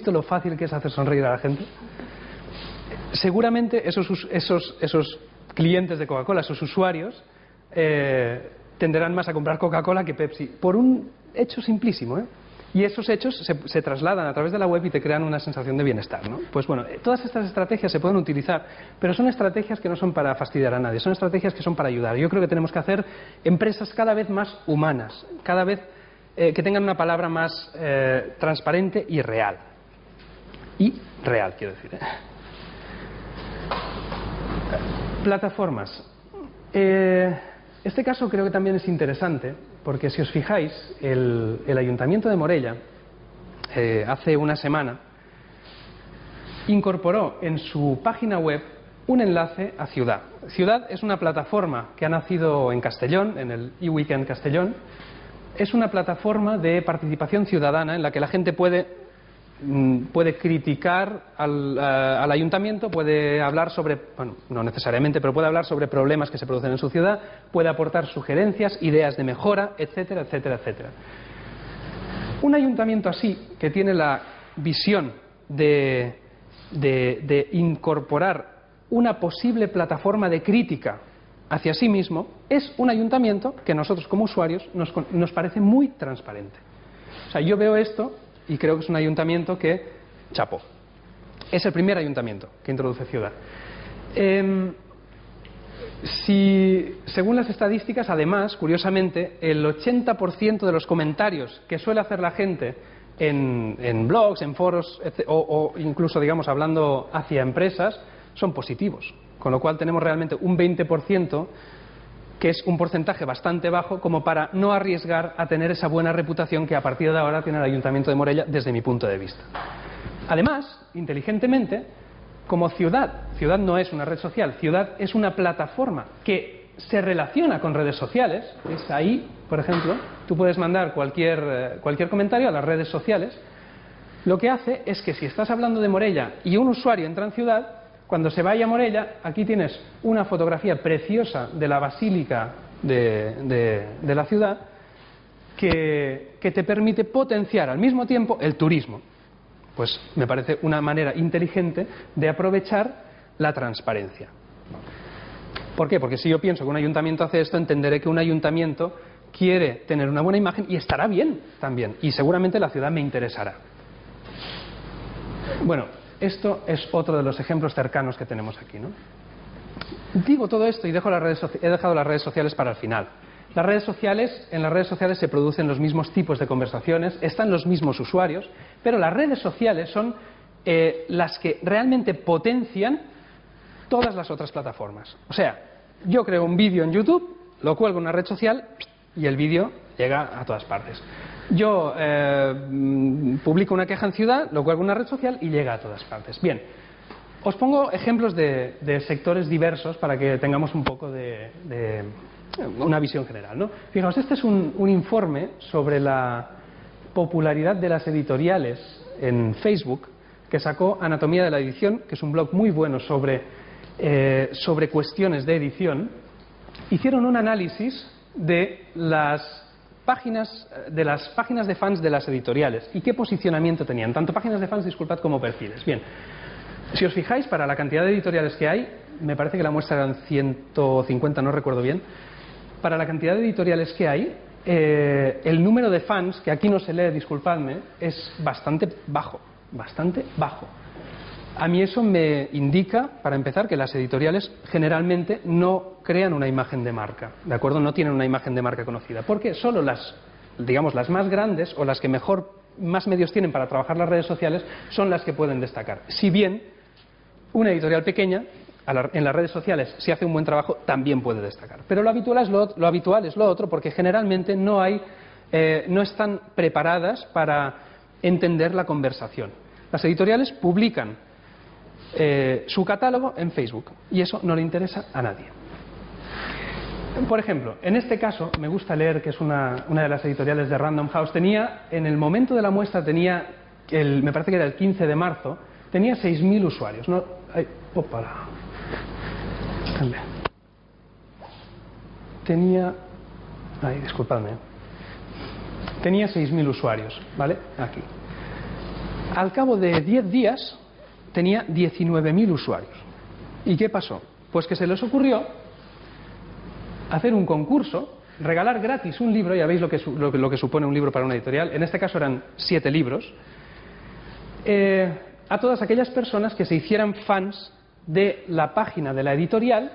Visto lo fácil que es hacer sonreír a la gente? Seguramente esos, esos, esos clientes de Coca-Cola, esos usuarios, eh, tenderán más a comprar Coca-Cola que Pepsi, por un hecho simplísimo. ¿eh? Y esos hechos se, se trasladan a través de la web y te crean una sensación de bienestar. ¿no? Pues bueno, eh, todas estas estrategias se pueden utilizar, pero son estrategias que no son para fastidiar a nadie, son estrategias que son para ayudar. Yo creo que tenemos que hacer empresas cada vez más humanas, cada vez eh, que tengan una palabra más eh, transparente y real. Y real, quiero decir. Plataformas. Eh, este caso creo que también es interesante porque si os fijáis, el, Ayuntamiento de Morella eh, hace una semana incorporó en su página web un enlace a Ciudad. Ciudad es una plataforma que ha nacido en Castellón, en el eWeekend Castellón. Es una plataforma de participación ciudadana en la que la gente puede puede criticar al, al ayuntamiento, puede hablar sobre, bueno, no necesariamente, pero puede hablar sobre problemas que se producen en su ciudad, puede aportar sugerencias, ideas de mejora, etcétera, etcétera, etcétera. Un ayuntamiento así, que tiene la visión de, de- de incorporar una posible plataforma de crítica hacia sí mismo, es un ayuntamiento que nosotros como usuarios nos, nos parece muy transparente. O sea, yo veo esto y creo que es un ayuntamiento que chapó. Es el primer ayuntamiento que introduce ciudad. Em, si, según las estadísticas, además, curiosamente, el 80% de los comentarios que suele hacer la gente en, en blogs, en foros, o, o incluso, digamos, hablando hacia empresas, son positivos. Con lo cual tenemos realmente un 20% que es un porcentaje bastante bajo como para no arriesgar a tener esa buena reputación que a partir de ahora tiene el Ayuntamiento de Morella desde mi punto de vista. Además, inteligentemente, como ciudad, ciudad no es una red social, ciudad es una plataforma que se relaciona con redes sociales, es ahí, por ejemplo, tú puedes mandar cualquier, eh, cualquier comentario a las redes sociales, lo que hace es que si estás hablando de Morella y un usuario entra en ciudad, cuando se vaya a Morella, aquí tienes una fotografía preciosa de la basílica de, la ciudad que te permite potenciar al mismo tiempo el turismo. Pues me parece una manera inteligente de aprovechar la transparencia. ¿Por qué? Porque si yo pienso que un ayuntamiento hace esto, entenderé que un ayuntamiento quiere tener una buena imagen y estará bien también. Y seguramente la ciudad me interesará. Bueno, esto es otro de los ejemplos cercanos que tenemos aquí. ¿no? Digo todo esto y dejo las redes he dejado las redes sociales para el final. Las redes sociales, en las redes sociales se producen los mismos tipos de conversaciones, están los mismos usuarios, pero las redes sociales son eh, las que realmente potencian todas las otras plataformas. O sea, yo creo un vídeo en YouTube, lo cuelgo en una red social y el vídeo llega a todas partes. Yo eh, publico una queja en ciudad, lo cuelgo en una red social y llega a todas partes. Bien, os pongo ejemplos de, de sectores diversos para que tengamos un poco de, de una visión general. ¿no? Fijaos, este es un, un informe sobre la popularidad de las editoriales en Facebook que sacó Anatomía de la Edición, que es un blog muy bueno sobre, eh, sobre cuestiones de edición. Hicieron un análisis de las páginas de las páginas de fans de las editoriales y qué posicionamiento tenían, tanto páginas de fans, disculpad, como perfiles. Bien, si os fijáis, para la cantidad de editoriales que hay, me parece que la muestra eran 150, no recuerdo bien, para la cantidad de editoriales que hay, eh, el número de fans, que aquí no se lee, disculpadme, es bastante bajo, bastante bajo. A mí eso me indica, para empezar, que las editoriales generalmente no crean una imagen de marca, ¿de acuerdo? No tienen una imagen de marca conocida, porque solo las, digamos, las más grandes o las que mejor, más medios tienen para trabajar las redes sociales son las que pueden destacar. Si bien una editorial pequeña en las redes sociales, si hace un buen trabajo, también puede destacar. Pero lo habitual es lo, lo habitual es lo otro, porque generalmente no hay, eh, no están preparadas para entender la conversación. Las editoriales publican eh, su catálogo en Facebook y eso no le interesa a nadie. Por ejemplo, en este caso, me gusta leer que es una, una de las editoriales de Random House, tenía, en el momento de la muestra, tenía, el, me parece que era el 15 de marzo, tenía 6.000 usuarios. No, ay. Cambia. Tenía, ay, disculpadme. Tenía 6.000 usuarios, ¿vale? Aquí. Al cabo de 10 días tenía 19.000 usuarios. ¿Y qué pasó? Pues que se les ocurrió hacer un concurso, regalar gratis un libro, ya veis lo que, lo, que supone un libro para una editorial, en este caso eran siete libros, eh, a todas aquellas personas que se hicieran fans de la página de la editorial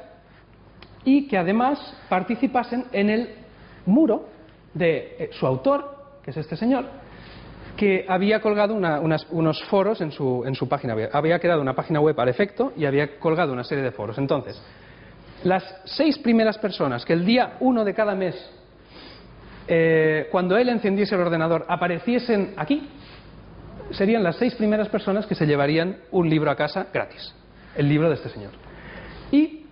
y que además participasen en el muro de eh, su autor, que es este señor, que había colgado unos foros en su, en su página web. Había creado una página web al efecto y había colgado una serie de foros. Entonces, las seis primeras personas que el día uno de cada mes, eh, cuando él encendiese el ordenador, apareciesen aquí, serían las seis primeras personas que se llevarían un libro a casa gratis, el libro de este señor. Y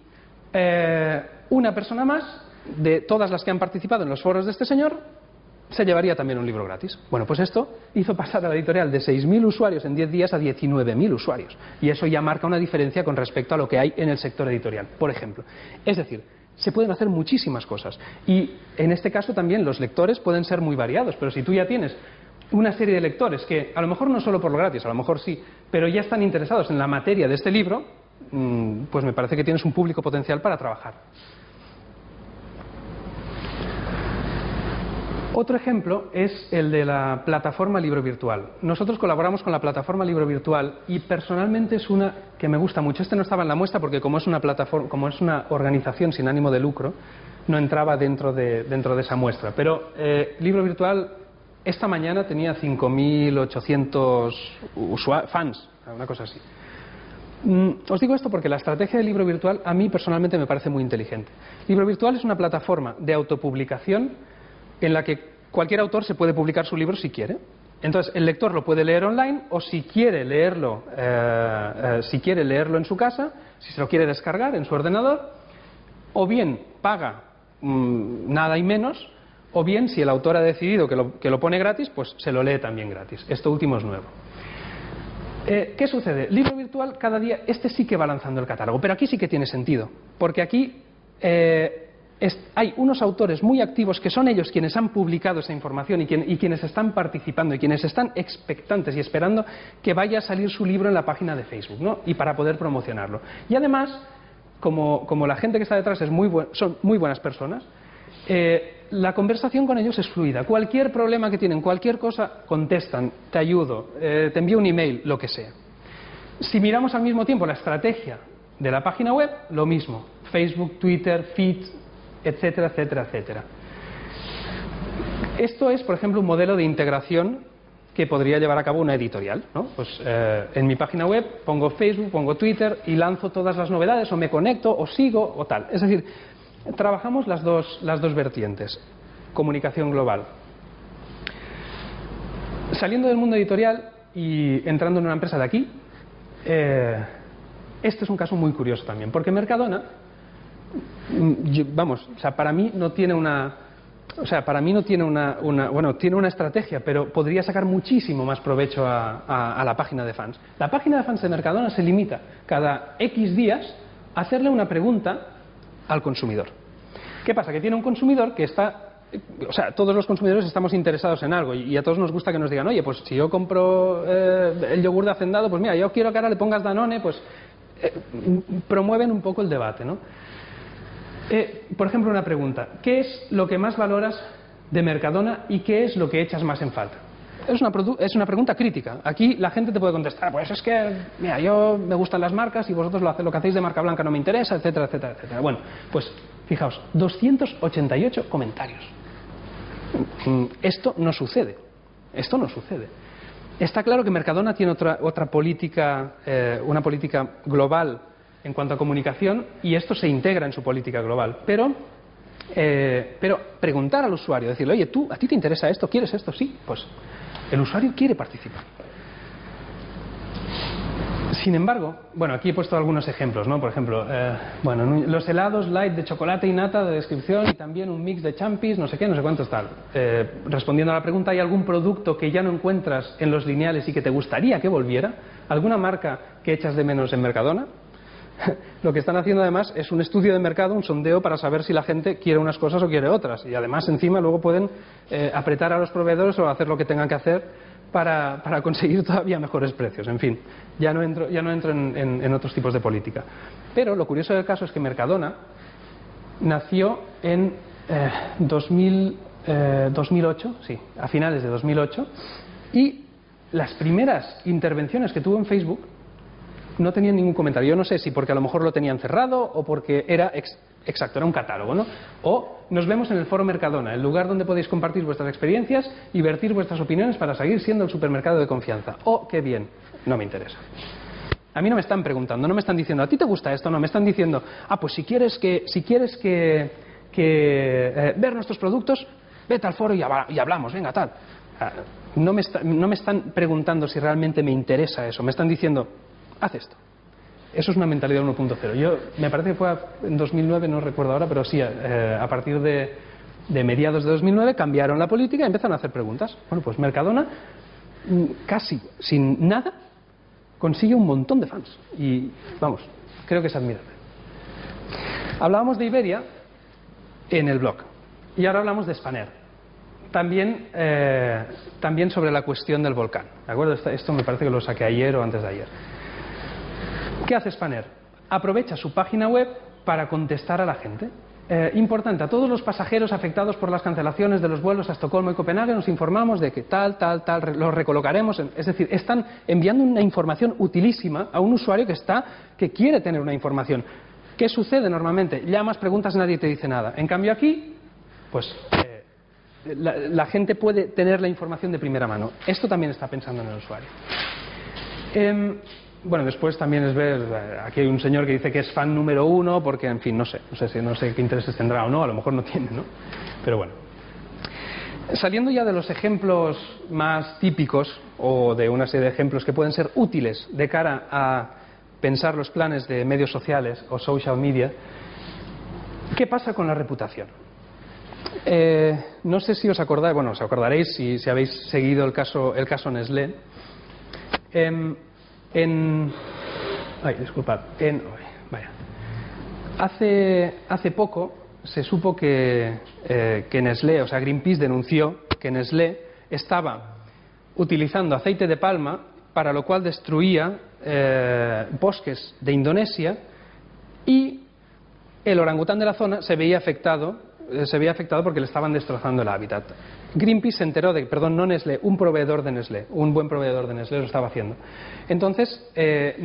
eh, una persona más, de todas las que han participado en los foros de este señor, se llevaría también un libro gratis. Bueno, pues esto hizo pasar a la editorial de 6.000 usuarios en 10 días a 19.000 usuarios. Y eso ya marca una diferencia con respecto a lo que hay en el sector editorial, por ejemplo. Es decir, se pueden hacer muchísimas cosas. Y en este caso también los lectores pueden ser muy variados, pero si tú ya tienes una serie de lectores que a lo mejor no solo por lo gratis, a lo mejor sí, pero ya están interesados en la materia de este libro, mm, pues me parece que tienes un público potencial para trabajar. Otro ejemplo es el de la plataforma Libro Virtual. Nosotros colaboramos con la plataforma Libro Virtual y personalmente es una que me gusta mucho. Este no estaba en la muestra porque como es una plataforma, como es una organización sin ánimo de lucro, no entraba dentro de, dentro de esa muestra. Pero eh, Libro Virtual esta mañana tenía 5.800 fans, una cosa así. Mm, os digo esto porque la estrategia del libro virtual a mí personalmente me parece muy inteligente. Libro virtual es una plataforma de autopublicación en la que cualquier autor se puede publicar su libro si quiere. Entonces el lector lo puede leer online o si quiere leerlo, eh, eh, si quiere leerlo en su casa, si se lo quiere descargar en su ordenador, o bien paga mm, nada y menos o bien si el autor ha decidido que lo, que lo pone gratis, pues se lo lee también gratis. Esto último es nuevo. Eh, ¿Qué sucede? Libro virtual, cada día, este sí que va lanzando el catálogo, pero aquí sí que tiene sentido, porque aquí hay unos autores muy activos que son ellos quienes han publicado esa información y, quien, y, quienes están participando y quienes están expectantes y esperando que vaya a salir su libro en la página de Facebook, ¿no? Y para poder promocionarlo. Y además, como, como la gente que está detrás es muy son muy buenas personas, eh, la conversación con ellos es fluida. Cualquier problema que tienen, cualquier cosa, contestan, te ayudo, eh, te envío un email, lo que sea. Si miramos al mismo tiempo la estrategia de la página web, lo mismo. Facebook, Twitter, Feed, etcétera, etcétera, etcétera. Esto es, por ejemplo, un modelo de integración que podría llevar a cabo una editorial. ¿no? Pues eh, en mi página web pongo Facebook, pongo Twitter y lanzo todas las novedades o me conecto o sigo o tal. Es decir, trabajamos las dos, las dos vertientes, comunicación global. Saliendo del mundo editorial y entrando en una empresa de aquí, eh, este es un caso muy curioso también, porque Mercadona, vamos, o sea, para mí no tiene una, o sea, para mí no tiene una, una, bueno, tiene una estrategia, pero podría sacar muchísimo más provecho a, la página de fans. La página de fans de Mercadona se limita cada X días a hacerle una pregunta al consumidor. ¿Qué pasa? Que tiene un consumidor que está o sea, todos los consumidores estamos interesados en algo y, a todos nos gusta que nos digan, oye, pues si yo compro eh, el yogur de hacendado, pues mira, yo quiero que ahora le pongas Danone, pues eh, promueven un poco el debate, ¿no? Eh, por ejemplo, una pregunta. ¿Qué es lo que más valoras de Mercadona y qué es lo que echas más en falta? Es una, es una, pregunta crítica. Aquí la gente te puede contestar, pues es que, mira, yo me gustan las marcas y vosotros lo, lo que hacéis de marca blanca no me interesa, etcétera, etcétera, etcétera. Bueno, pues fijaos, 288 comentarios. Mm, esto no sucede. Esto no sucede. Está claro que Mercadona tiene otra, otra política, eh, una política global en cuanto a comunicación y esto se integra en su política global. Pero eh, pero preguntar al usuario, decirle, oye, tú, ¿a ti te interesa esto? ¿Quieres esto? Sí, pues el usuario quiere participar. Sin embargo, bueno, aquí he puesto algunos ejemplos, ¿no? Por ejemplo, eh, bueno, los helados light de chocolate y nata de descripción y también un mix de champis, no sé qué, no sé cuántos tal. Eh, respondiendo a la pregunta, ¿hay algún producto que ya no encuentras en los lineales y que te gustaría que volviera? ¿Alguna marca que echas de menos en Mercadona? Lo que están haciendo además es un estudio de mercado, un sondeo para saber si la gente quiere unas cosas o quiere otras. Y además encima luego pueden eh, apretar a los proveedores o hacer lo que tengan que hacer para, conseguir todavía mejores precios. En fin, ya no entro, ya no entro en, en- en otros tipos de política. Pero lo curioso del caso es que Mercadona nació en eh, 2000, eh, 2008, sí, a finales de 2008, y las primeras intervenciones que tuvo en Facebook no tenían ningún comentario. Yo no sé si porque a lo mejor lo tenían cerrado o porque era ex- exacto, era un catálogo, ¿no? O nos vemos en el foro Mercadona, el lugar donde podéis compartir vuestras experiencias y vertir vuestras opiniones para seguir siendo el supermercado de confianza. Oh, qué bien, no me interesa. A mí no me están preguntando, no me están diciendo, ¿a ti te gusta esto? No, me están diciendo, ah, pues si quieres que, si quieres que, que, eh, ver nuestros productos, vete al foro y, habla- y hablamos, venga, tal. Ah, no, me está- no me están preguntando si realmente me interesa eso, me están diciendo, haz esto. Eso es una mentalidad 1.0. Yo, me parece que fue en 2009, no recuerdo ahora, pero sí, eh, a partir de, de mediados de 2009 cambiaron la política y empezaron a hacer preguntas. Bueno, pues Mercadona, mm, casi sin nada, consigue un montón de fans. Y vamos, creo que es admirable. Hablábamos de Iberia en el blog y ahora hablamos de Spanair. También, eh, también sobre la cuestión del volcán. ¿De acuerdo? Esto me parece que lo saqué ayer o antes de ayer. ¿Qué hace Spanair? Aprovecha su página web para contestar a la gente. Eh, importante, a todos los pasajeros afectados por las cancelaciones de los vuelos a Estocolmo y Copenhague nos informamos de que tal, tal, tal, los recolocaremos. es decir, están enviando una información utilísima a un usuario que, está, que quiere tener una información. ¿Qué sucede normalmente? Llamas, preguntas, nadie te dice nada. En cambio aquí, pues eh, la, gente puede tener la información de primera mano. Esto también está pensando en el usuario. Em, bueno, después también es ver, eh, aquí hay un señor que dice que es fan número uno, porque, en fin, no sé, no sé, si, no sé qué intereses tendrá o no, a lo mejor no tiene, ¿no? Pero bueno. Saliendo ya de los ejemplos más típicos, o de una serie de ejemplos que pueden ser útiles de cara a pensar los planes de medios sociales o social media, ¿qué pasa con la reputación? Eh, no sé si os acordáis, bueno, os acordaréis si, si habéis seguido el caso, el caso Nestlé. Em, en. Ay, disculpad. En. Hace, hace poco se supo que, eh, que Nestlé, o sea, Greenpeace denunció que Nestlé estaba utilizando aceite de palma, para lo cual destruía eh, bosques de Indonesia y el orangután de la zona se veía afectado, se veía afectado porque le estaban destrozando el hábitat. Greenpeace se enteró de, perdón, no Nestlé, un proveedor de Nestlé, un buen proveedor de Nestlé lo estaba haciendo. Entonces, eh,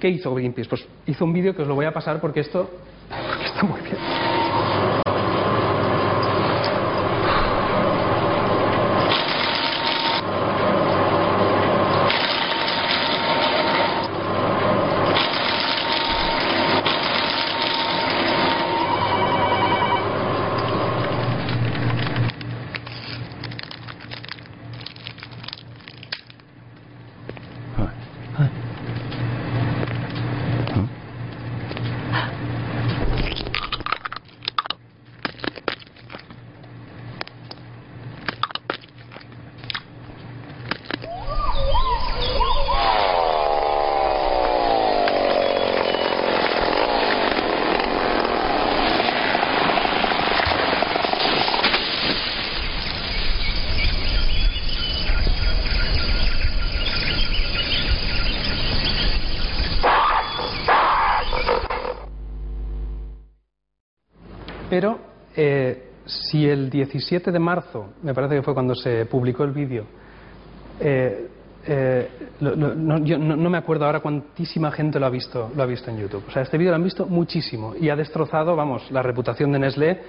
¿qué hizo Greenpeace? Pues hizo un vídeo que os lo voy a pasar porque esto está muy bien. Pero eh, si el 17 de marzo, me parece que fue cuando se publicó el vídeo, eh, eh, no, yo no, me acuerdo ahora cuantísima gente lo ha visto lo ha visto en YouTube. O sea, este vídeo lo han visto muchísimo y ha destrozado, vamos, la reputación de Nestlé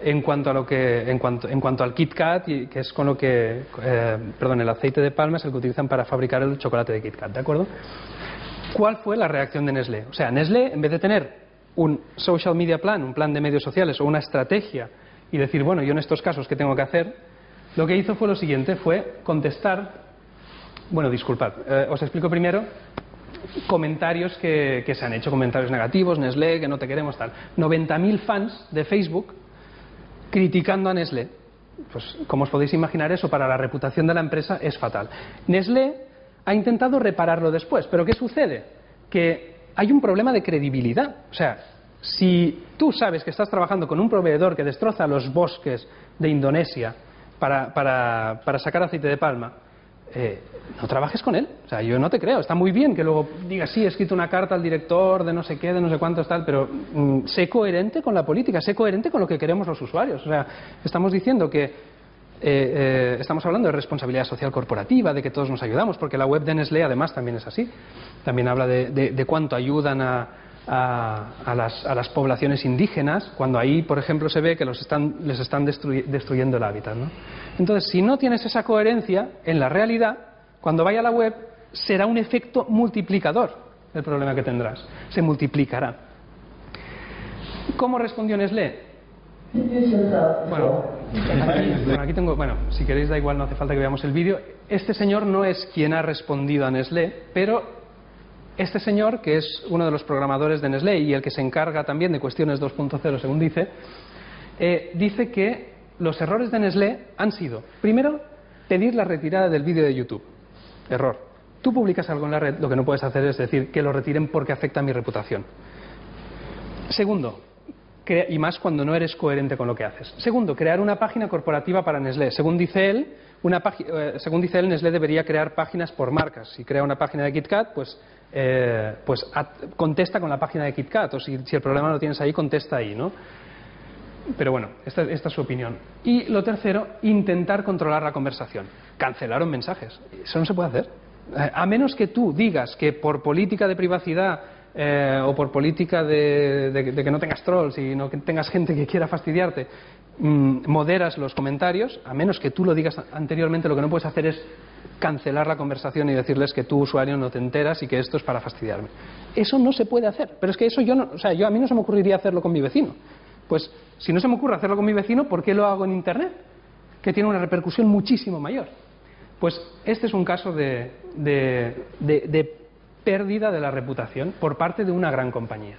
en cuanto al Kit Kat y que es con lo que eh, perdón el aceite de palma es el que utilizan para fabricar el chocolate de Kit Kat, ¿de acuerdo? ¿Cuál fue la reacción de Nestlé? O sea, Nestlé, en vez de tener un social media plan, un plan de medios sociales o una estrategia y decir, bueno, yo en estos casos, ¿qué tengo que hacer? Lo que hizo fue lo siguiente, fue contestar, bueno, disculpad, eh, os explico primero comentarios que, que se han hecho, comentarios negativos, Nestlé, que no te queremos, tal. 90.000 fans de Facebook criticando a Nestlé. Pues, como os podéis imaginar, eso para la reputación de la empresa es fatal. Nestlé ha intentado repararlo después, pero ¿qué sucede? Que hay un problema de credibilidad. O sea, si tú sabes que estás trabajando con un proveedor que destroza los bosques de Indonesia para, para- sacar aceite de palma, eh, no trabajes con él. O sea, yo no te creo. Está muy bien que luego digas, sí, he escrito una carta al director de no sé qué, de no sé cuántos tal, pero mm, sé coherente con la política, sé coherente con lo que queremos los usuarios. O sea, estamos diciendo que eh, eh, estamos hablando de responsabilidad social corporativa, de que todos nos ayudamos, porque la web de Nestlé además también es así. También habla de cuánto ayudan a, a- a las, a las poblaciones indígenas, cuando ahí, por ejemplo, se ve que los están, les están destruy- destruyendo el hábitat. ¿no? Entonces, si no tienes esa coherencia, en la realidad, cuando vaya a la web, será un efecto multiplicador el problema que tendrás. Se multiplicará. ¿Cómo respondió Nestlé? Bueno, aquí, bueno, aquí tengo, bueno, si queréis da igual, no hace falta que veamos el vídeo. Este señor no es quien ha respondido a Nestlé, pero este señor, que es uno de los programadores de Nestlé y el que se encarga también de cuestiones 2.0, según dice, eh, dice que los errores de Nestlé han sido, primero, pedir la retirada del vídeo de YouTube. Error. Tú publicas algo en la red, lo que no puedes hacer es decir que lo retiren porque afecta a mi reputación. Segundo, y más cuando no eres coherente con lo que haces. Segundo, crear una página corporativa para Nestlé. Según dice él, una eh, según dice él, Nestlé debería crear páginas por marcas. Si crea una página de KitKat, pues, eh, pues contesta con la página de KitKat. O si, el problema lo tienes ahí, contesta ahí, ¿no? Pero bueno, esta, esta es su opinión. Y lo tercero, intentar controlar la conversación. Cancelaron mensajes. Eso no se puede hacer. Eh, A menos que tú digas que por política de privacidad eh, o por política de, de- de que no tengas trolls y no que tengas gente que quiera fastidiarte, moderas los comentarios, a menos que tú lo digas anteriormente, lo que no puedes hacer es cancelar la conversación y decirles que tú, usuario, no te enteras y que esto es para fastidiarme. Eso no se puede hacer. Pero es que eso yo no, o sea, yo a mí no se me ocurriría hacerlo con mi vecino. Pues si no se me ocurre hacerlo con mi vecino, ¿por qué lo hago en Internet? Que tiene una repercusión muchísimo mayor. Pues este es un caso de pérdida de la reputación por parte de una gran compañía.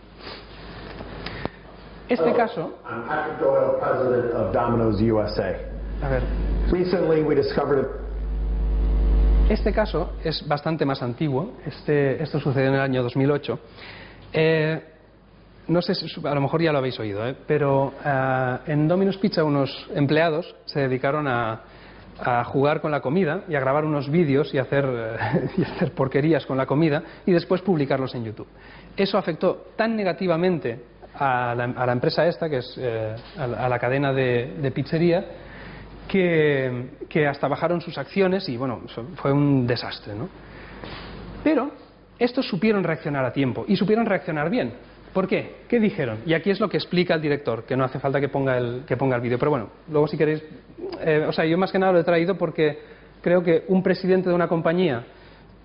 Este caso, I'm Patrick Doyle, president of Domino's USA. a ver, Recently, we discovered a Este caso es bastante más antiguo. Este, esto sucedió en el año 2008. Eh, no sé, si, a lo mejor ya lo habéis oído, ¿eh? pero ah, en Domino's Pizza unos empleados se dedicaron a, a jugar con la comida y a grabar unos vídeos y hacer, eh, y hacer porquerías con la comida y después publicarlos en YouTube. Eso afectó tan negativamente a la, empresa esta, que es eh, a, la, cadena de, pizzería, que, que hasta bajaron sus acciones y bueno, fue un desastre. ¿no? Pero estos supieron reaccionar a tiempo y supieron reaccionar bien. ¿Por qué? ¿Qué dijeron? Y aquí es lo que explica el director, que no hace falta que ponga el, que ponga el vídeo. Pero bueno, luego si queréis... eh, o sea, yo más que nada lo he traído porque creo que un presidente de una compañía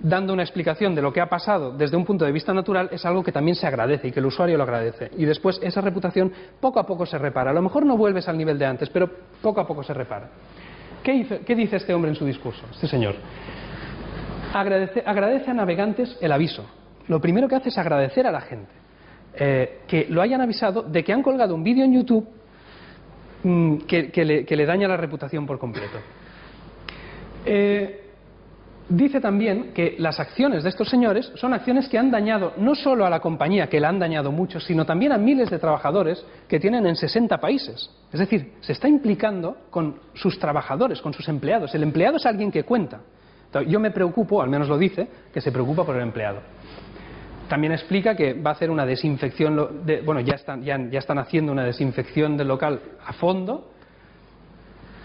dando una explicación de lo que ha pasado desde un punto de vista natural es algo que también se agradece y que el usuario lo agradece. Y después esa reputación poco a poco se repara. A lo mejor no vuelves al nivel de antes, pero poco a poco se repara. ¿Qué dice, este hombre en su discurso, este señor? Agradece, a navegantes el aviso. Lo primero que hace es agradecer a la gente eh, que lo hayan avisado de que han colgado un vídeo en YouTube mm, que, que le, que le daña la reputación por completo. Eh, dice también que las acciones de estos señores son acciones que han dañado no solo a la compañía, que la han dañado mucho, sino también a miles de trabajadores que tienen en 60 países. Es decir, se está implicando con sus trabajadores, con sus empleados. El empleado es alguien que cuenta. Yo me preocupo, al menos lo dice, que se preocupa por el empleado. También explica que va a hacer una desinfección, de- bueno, ya están, ya, ya están haciendo una desinfección del local a fondo.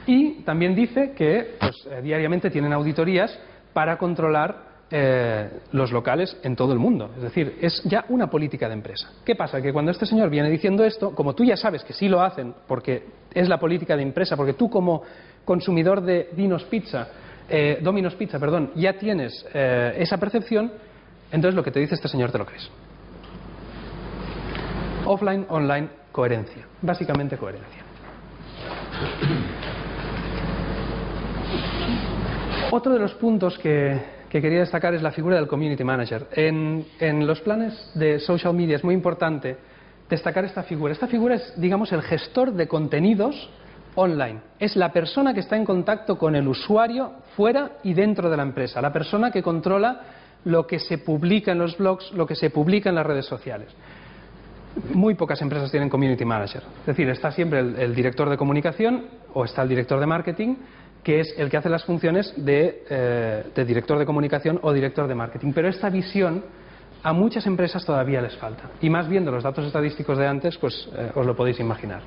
Y también dice que pues, eh, diariamente tienen auditorías para controlar eh, los locales en todo el mundo. Es decir, es ya una política de empresa. ¿Qué pasa? Que cuando este señor viene diciendo esto, como tú ya sabes que sí lo hacen, porque es la política de empresa, porque tú como consumidor de Dinos Pizza, eh, Domino's Pizza, perdón, ya tienes eh, esa percepción, entonces lo que te dice este señor te lo crees. Offline, online, coherencia. Básicamente coherencia. Otro de los puntos que, que quería destacar es la figura del community manager. En, los planes de social media es muy importante destacar esta figura. Esta figura es, digamos, el gestor de contenidos online. Es la persona que está en contacto con el usuario fuera y dentro de la empresa. La persona que controla lo que se publica en los blogs, lo que se publica en las redes sociales. Muy pocas empresas tienen community manager. Es decir, está siempre el director de comunicación o está el director de marketing que es el que hace las funciones de, eh, de director de comunicación o director de marketing. Pero esta visión a muchas empresas todavía les falta. Y más viendo los datos estadísticos de antes, pues eh, os lo podéis imaginar.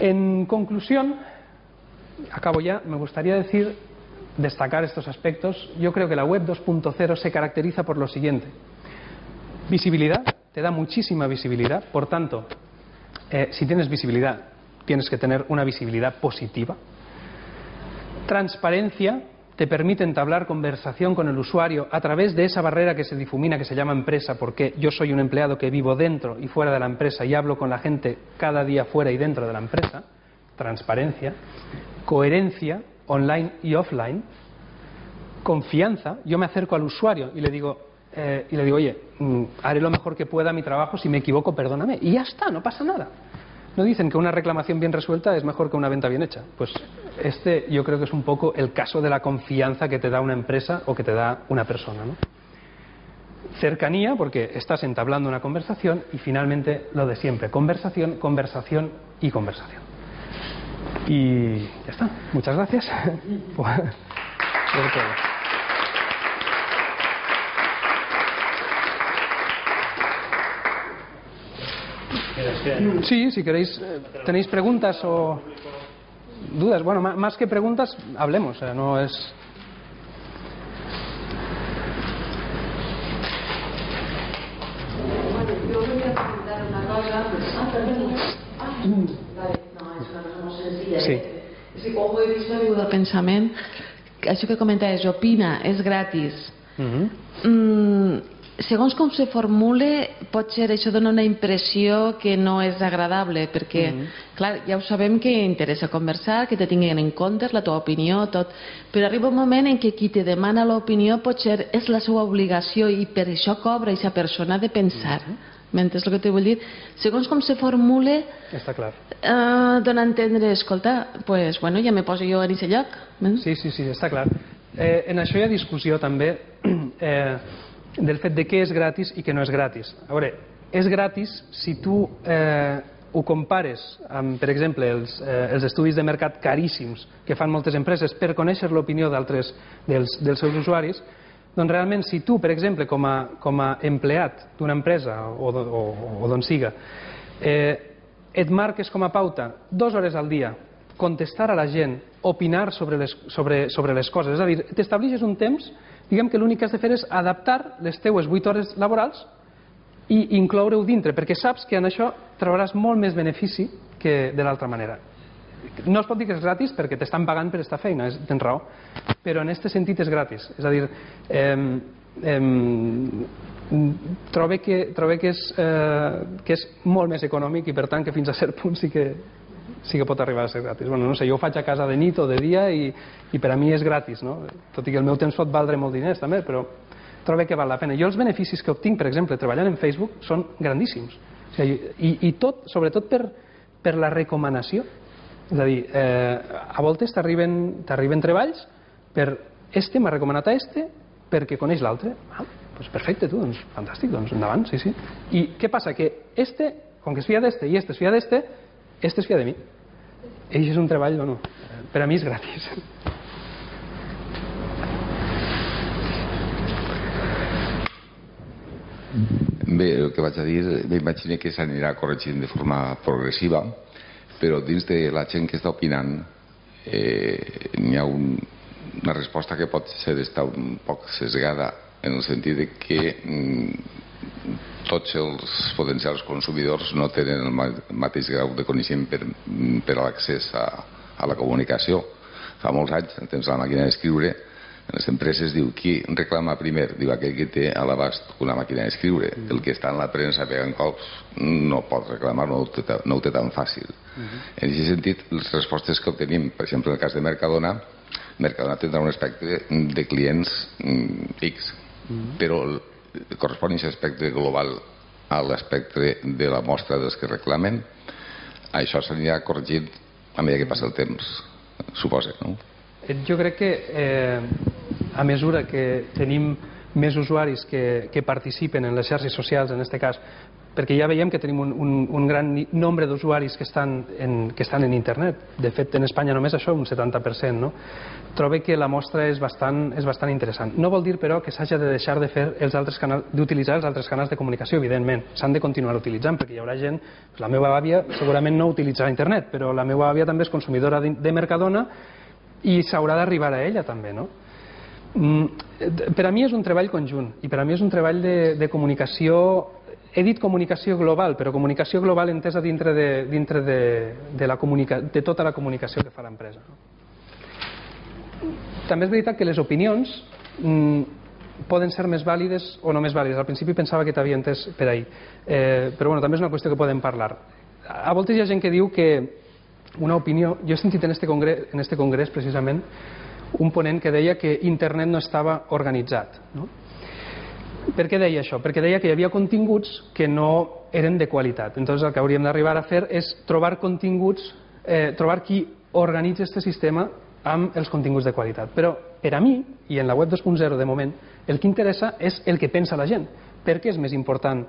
En conclusión, acabo ya, me gustaría decir, destacar estos aspectos. Yo creo que la web 2.0 se caracteriza por lo siguiente. Visibilidad, te da muchísima visibilidad, por tanto, eh, si tienes visibilidad, tienes que tener una visibilidad positiva. Transparencia, te permite entablar conversación con el usuario a través de esa barrera que se difumina, que se llama empresa, porque yo soy un empleado que vivo dentro y fuera de la empresa y hablo con la gente cada día fuera y dentro de la empresa. Transparencia. Coherencia, online y offline. Confianza. Yo me acerco al usuario y le digo, eh, y le digo, oye, mm, haré lo mejor que pueda mi trabajo, si me equivoco, perdóname. Y ya está, no pasa nada. ¿No dicen que una reclamación bien resuelta es mejor que una venta bien hecha? Pues este yo creo que es un poco el caso de la confianza que te da una empresa o que te da una persona. ¿no? Cercanía, porque estás entablando una conversación y finalmente lo de siempre, conversación, conversación y conversación. Y ya está. Muchas gracias. Sí, si queréis, eh, tenéis preguntas o dudas. Bueno, má- más que preguntas, hablemos. o sea, no es. Ah. Ah. Sí. Quan ho he vist vingut al pensament que això que comentaves, opina, és gratis. Mm, segons com se formule, pot ser això dona una impressió que no és agradable, perquè, clar, ja ho sabem que interessa conversar, que te tinguin en compte, la teva opinió, tot, però arriba un moment en què qui te demana l'opinió potser és la seva obligació i per això cobra aquesta persona de pensar. M'entens el que te vull dir? Segons com se formule, Està clar. eh, dona a entendre, escolta, pues, bueno, ja me poso jo en aquest lloc. m'entens? Sí, sí, sí, està clar. Eh, en això hi ha discussió també eh, del fet de què és gratis i què no és gratis. A veure, és gratis si tu eh, ho compares amb, per exemple, els, eh, els estudis de mercat caríssims que fan moltes empreses per conèixer l'opinió d'altres dels, dels seus usuaris, doncs realment si tu, per exemple, com a, com a empleat d'una empresa o, o, o, d'on siga, eh, et marques com a pauta dues hores al dia contestar a la gent, opinar sobre les, sobre, sobre les coses. És a dir, t'establixes un temps, diguem que l'únic que has de fer és adaptar les teues 8 hores laborals i incloure-ho dintre, perquè saps que en això trobaràs molt més benefici que de l'altra manera. No es pot dir que és gratis perquè t'estan pagant per aquesta feina, tens raó, però en aquest sentit és gratis. És a dir, eh, eh, trobe que, trobe que, és, eh, que és molt més econòmic i per tant que fins a cert punt sí que, sí que pot arribar a ser gratis. Bueno, no sé, jo ho faig a casa de nit o de dia i, i per a mi és gratis, no? Tot i que el meu temps pot valdre molt diners també, però trobo que val la pena. Jo els beneficis que obtinc, per exemple, treballant en Facebook, són grandíssims. O sigui, i, I tot, sobretot per, per la recomanació. És a dir, eh, a voltes t'arriben treballs per este m'ha recomanat a este perquè coneix l'altre. Ah, pues perfecte, tu, doncs fantàstic, doncs endavant, sí, sí. I què passa? Que este, com que es fia d'este i este es fia d'este, este es fia de mi. Ell és un treball, bueno, per a mi és gratis. Bé, el que vaig a dir, m'imagino que s'anirà corregint de forma progressiva, però dins de la gent que està opinant eh, n'hi ha un, una resposta que pot ser estar un poc sesgada en el sentit de que mm, tots els potencials consumidors no tenen el ma- mateix grau de coneixement per, mm, per a l'accés a, a la comunicació. Fa molts anys, tens la màquina d'escriure, en les empreses diu qui reclama primer, diu aquell que té a l'abast una màquina d'escriure. El que està en la premsa pegant cops no pot reclamar, no ho té, no ho té tan fàcil. En aquest sentit, les respostes que obtenim, per exemple, en el cas de Mercadona, Mercadona tindrà un espectre de clients mm, X, però el- correspon aquest aspecte global a l'espectre de la mostra dels que reclamen, això s'anirà corregint a mesura que passa el temps, suposa, no? Eh, Jo crec que eh, a mesura que tenim més usuaris que, que participen en les xarxes socials, en aquest cas, perquè ja veiem que tenim un, un, un gran nombre d'usuaris que, estan en, que estan en internet. De fet, en Espanya només això, un 70%. No? Trobo que la mostra és bastant, és bastant interessant. No vol dir, però, que s'hagi de deixar de fer els altres canals, d'utilitzar els altres canals de comunicació, evidentment. S'han de continuar utilitzant, perquè hi haurà gent... La meva àvia segurament no utilitzarà internet, però la meva àvia també és consumidora de, Mercadona i s'haurà d'arribar a ella també, no? Mm, per a mi és un treball conjunt i per a mi és un treball de, de comunicació he dit comunicació global, però comunicació global entesa dintre de, dintre de, de, la comunica, de tota la comunicació que fa l'empresa. També és veritat que les opinions mm, poden ser més vàlides o no més vàlides. Al principi pensava que t'havia entès per ahir, eh, però bueno, també és una qüestió que podem parlar. A voltes hi ha gent que diu que una opinió... Jo he sentit en este congrés, en este congrés precisament un ponent que deia que internet no estava organitzat. No? Per què deia això? Perquè deia que hi havia continguts que no eren de qualitat. Entonces el que hauríem d'arribar a fer és trobar continguts, eh, trobar qui organitza aquest sistema amb els continguts de qualitat. Però per a mi, i en la web 2.0 de moment, el que interessa és el que pensa la gent. Per què és més important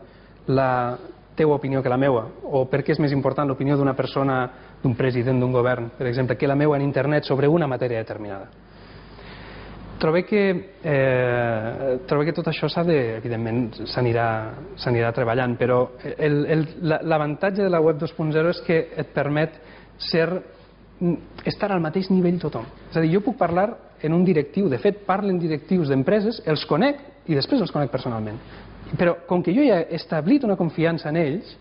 la teva opinió que la meua? O per què és més important l'opinió d'una persona, d'un president d'un govern, per exemple, que la meua en internet sobre una matèria determinada? Trobo que, eh, trobo que tot això s'ha de, evidentment s'anirà treballant, però l'avantatge de la web 2.0 és que et permet ser, estar al mateix nivell tothom. És a dir, jo puc parlar en un directiu, de fet parlen directius d'empreses, els conec i després els conec personalment. Però com que jo ja he establit una confiança en ells,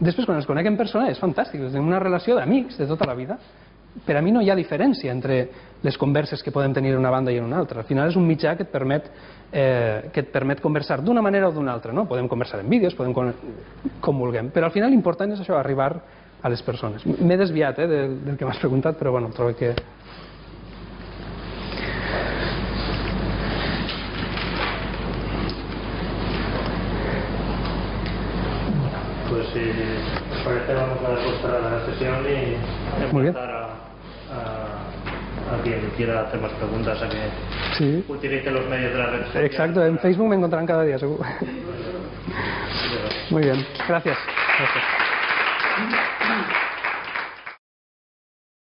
després quan els conec en persona és fantàstic, és una relació d'amics de tota la vida per a mi no hi ha diferència entre les converses que podem tenir en una banda i en una altra. Al final és un mitjà que et permet, eh, que et permet conversar d'una manera o d'una altra. No? Podem conversar en vídeos, podem com, com vulguem, però al final l'important és això, arribar a les persones. M'he desviat eh, del, del que m'has preguntat, però bueno, trobo que... Pues si os parece vamos a la sesión y empezar a a, quien quiera hacer más preguntas, a que sí. utilice los medios de la red. Social. Exacto, en Facebook me encontrarán cada día, seguro. Muy bien, gracias. gracias.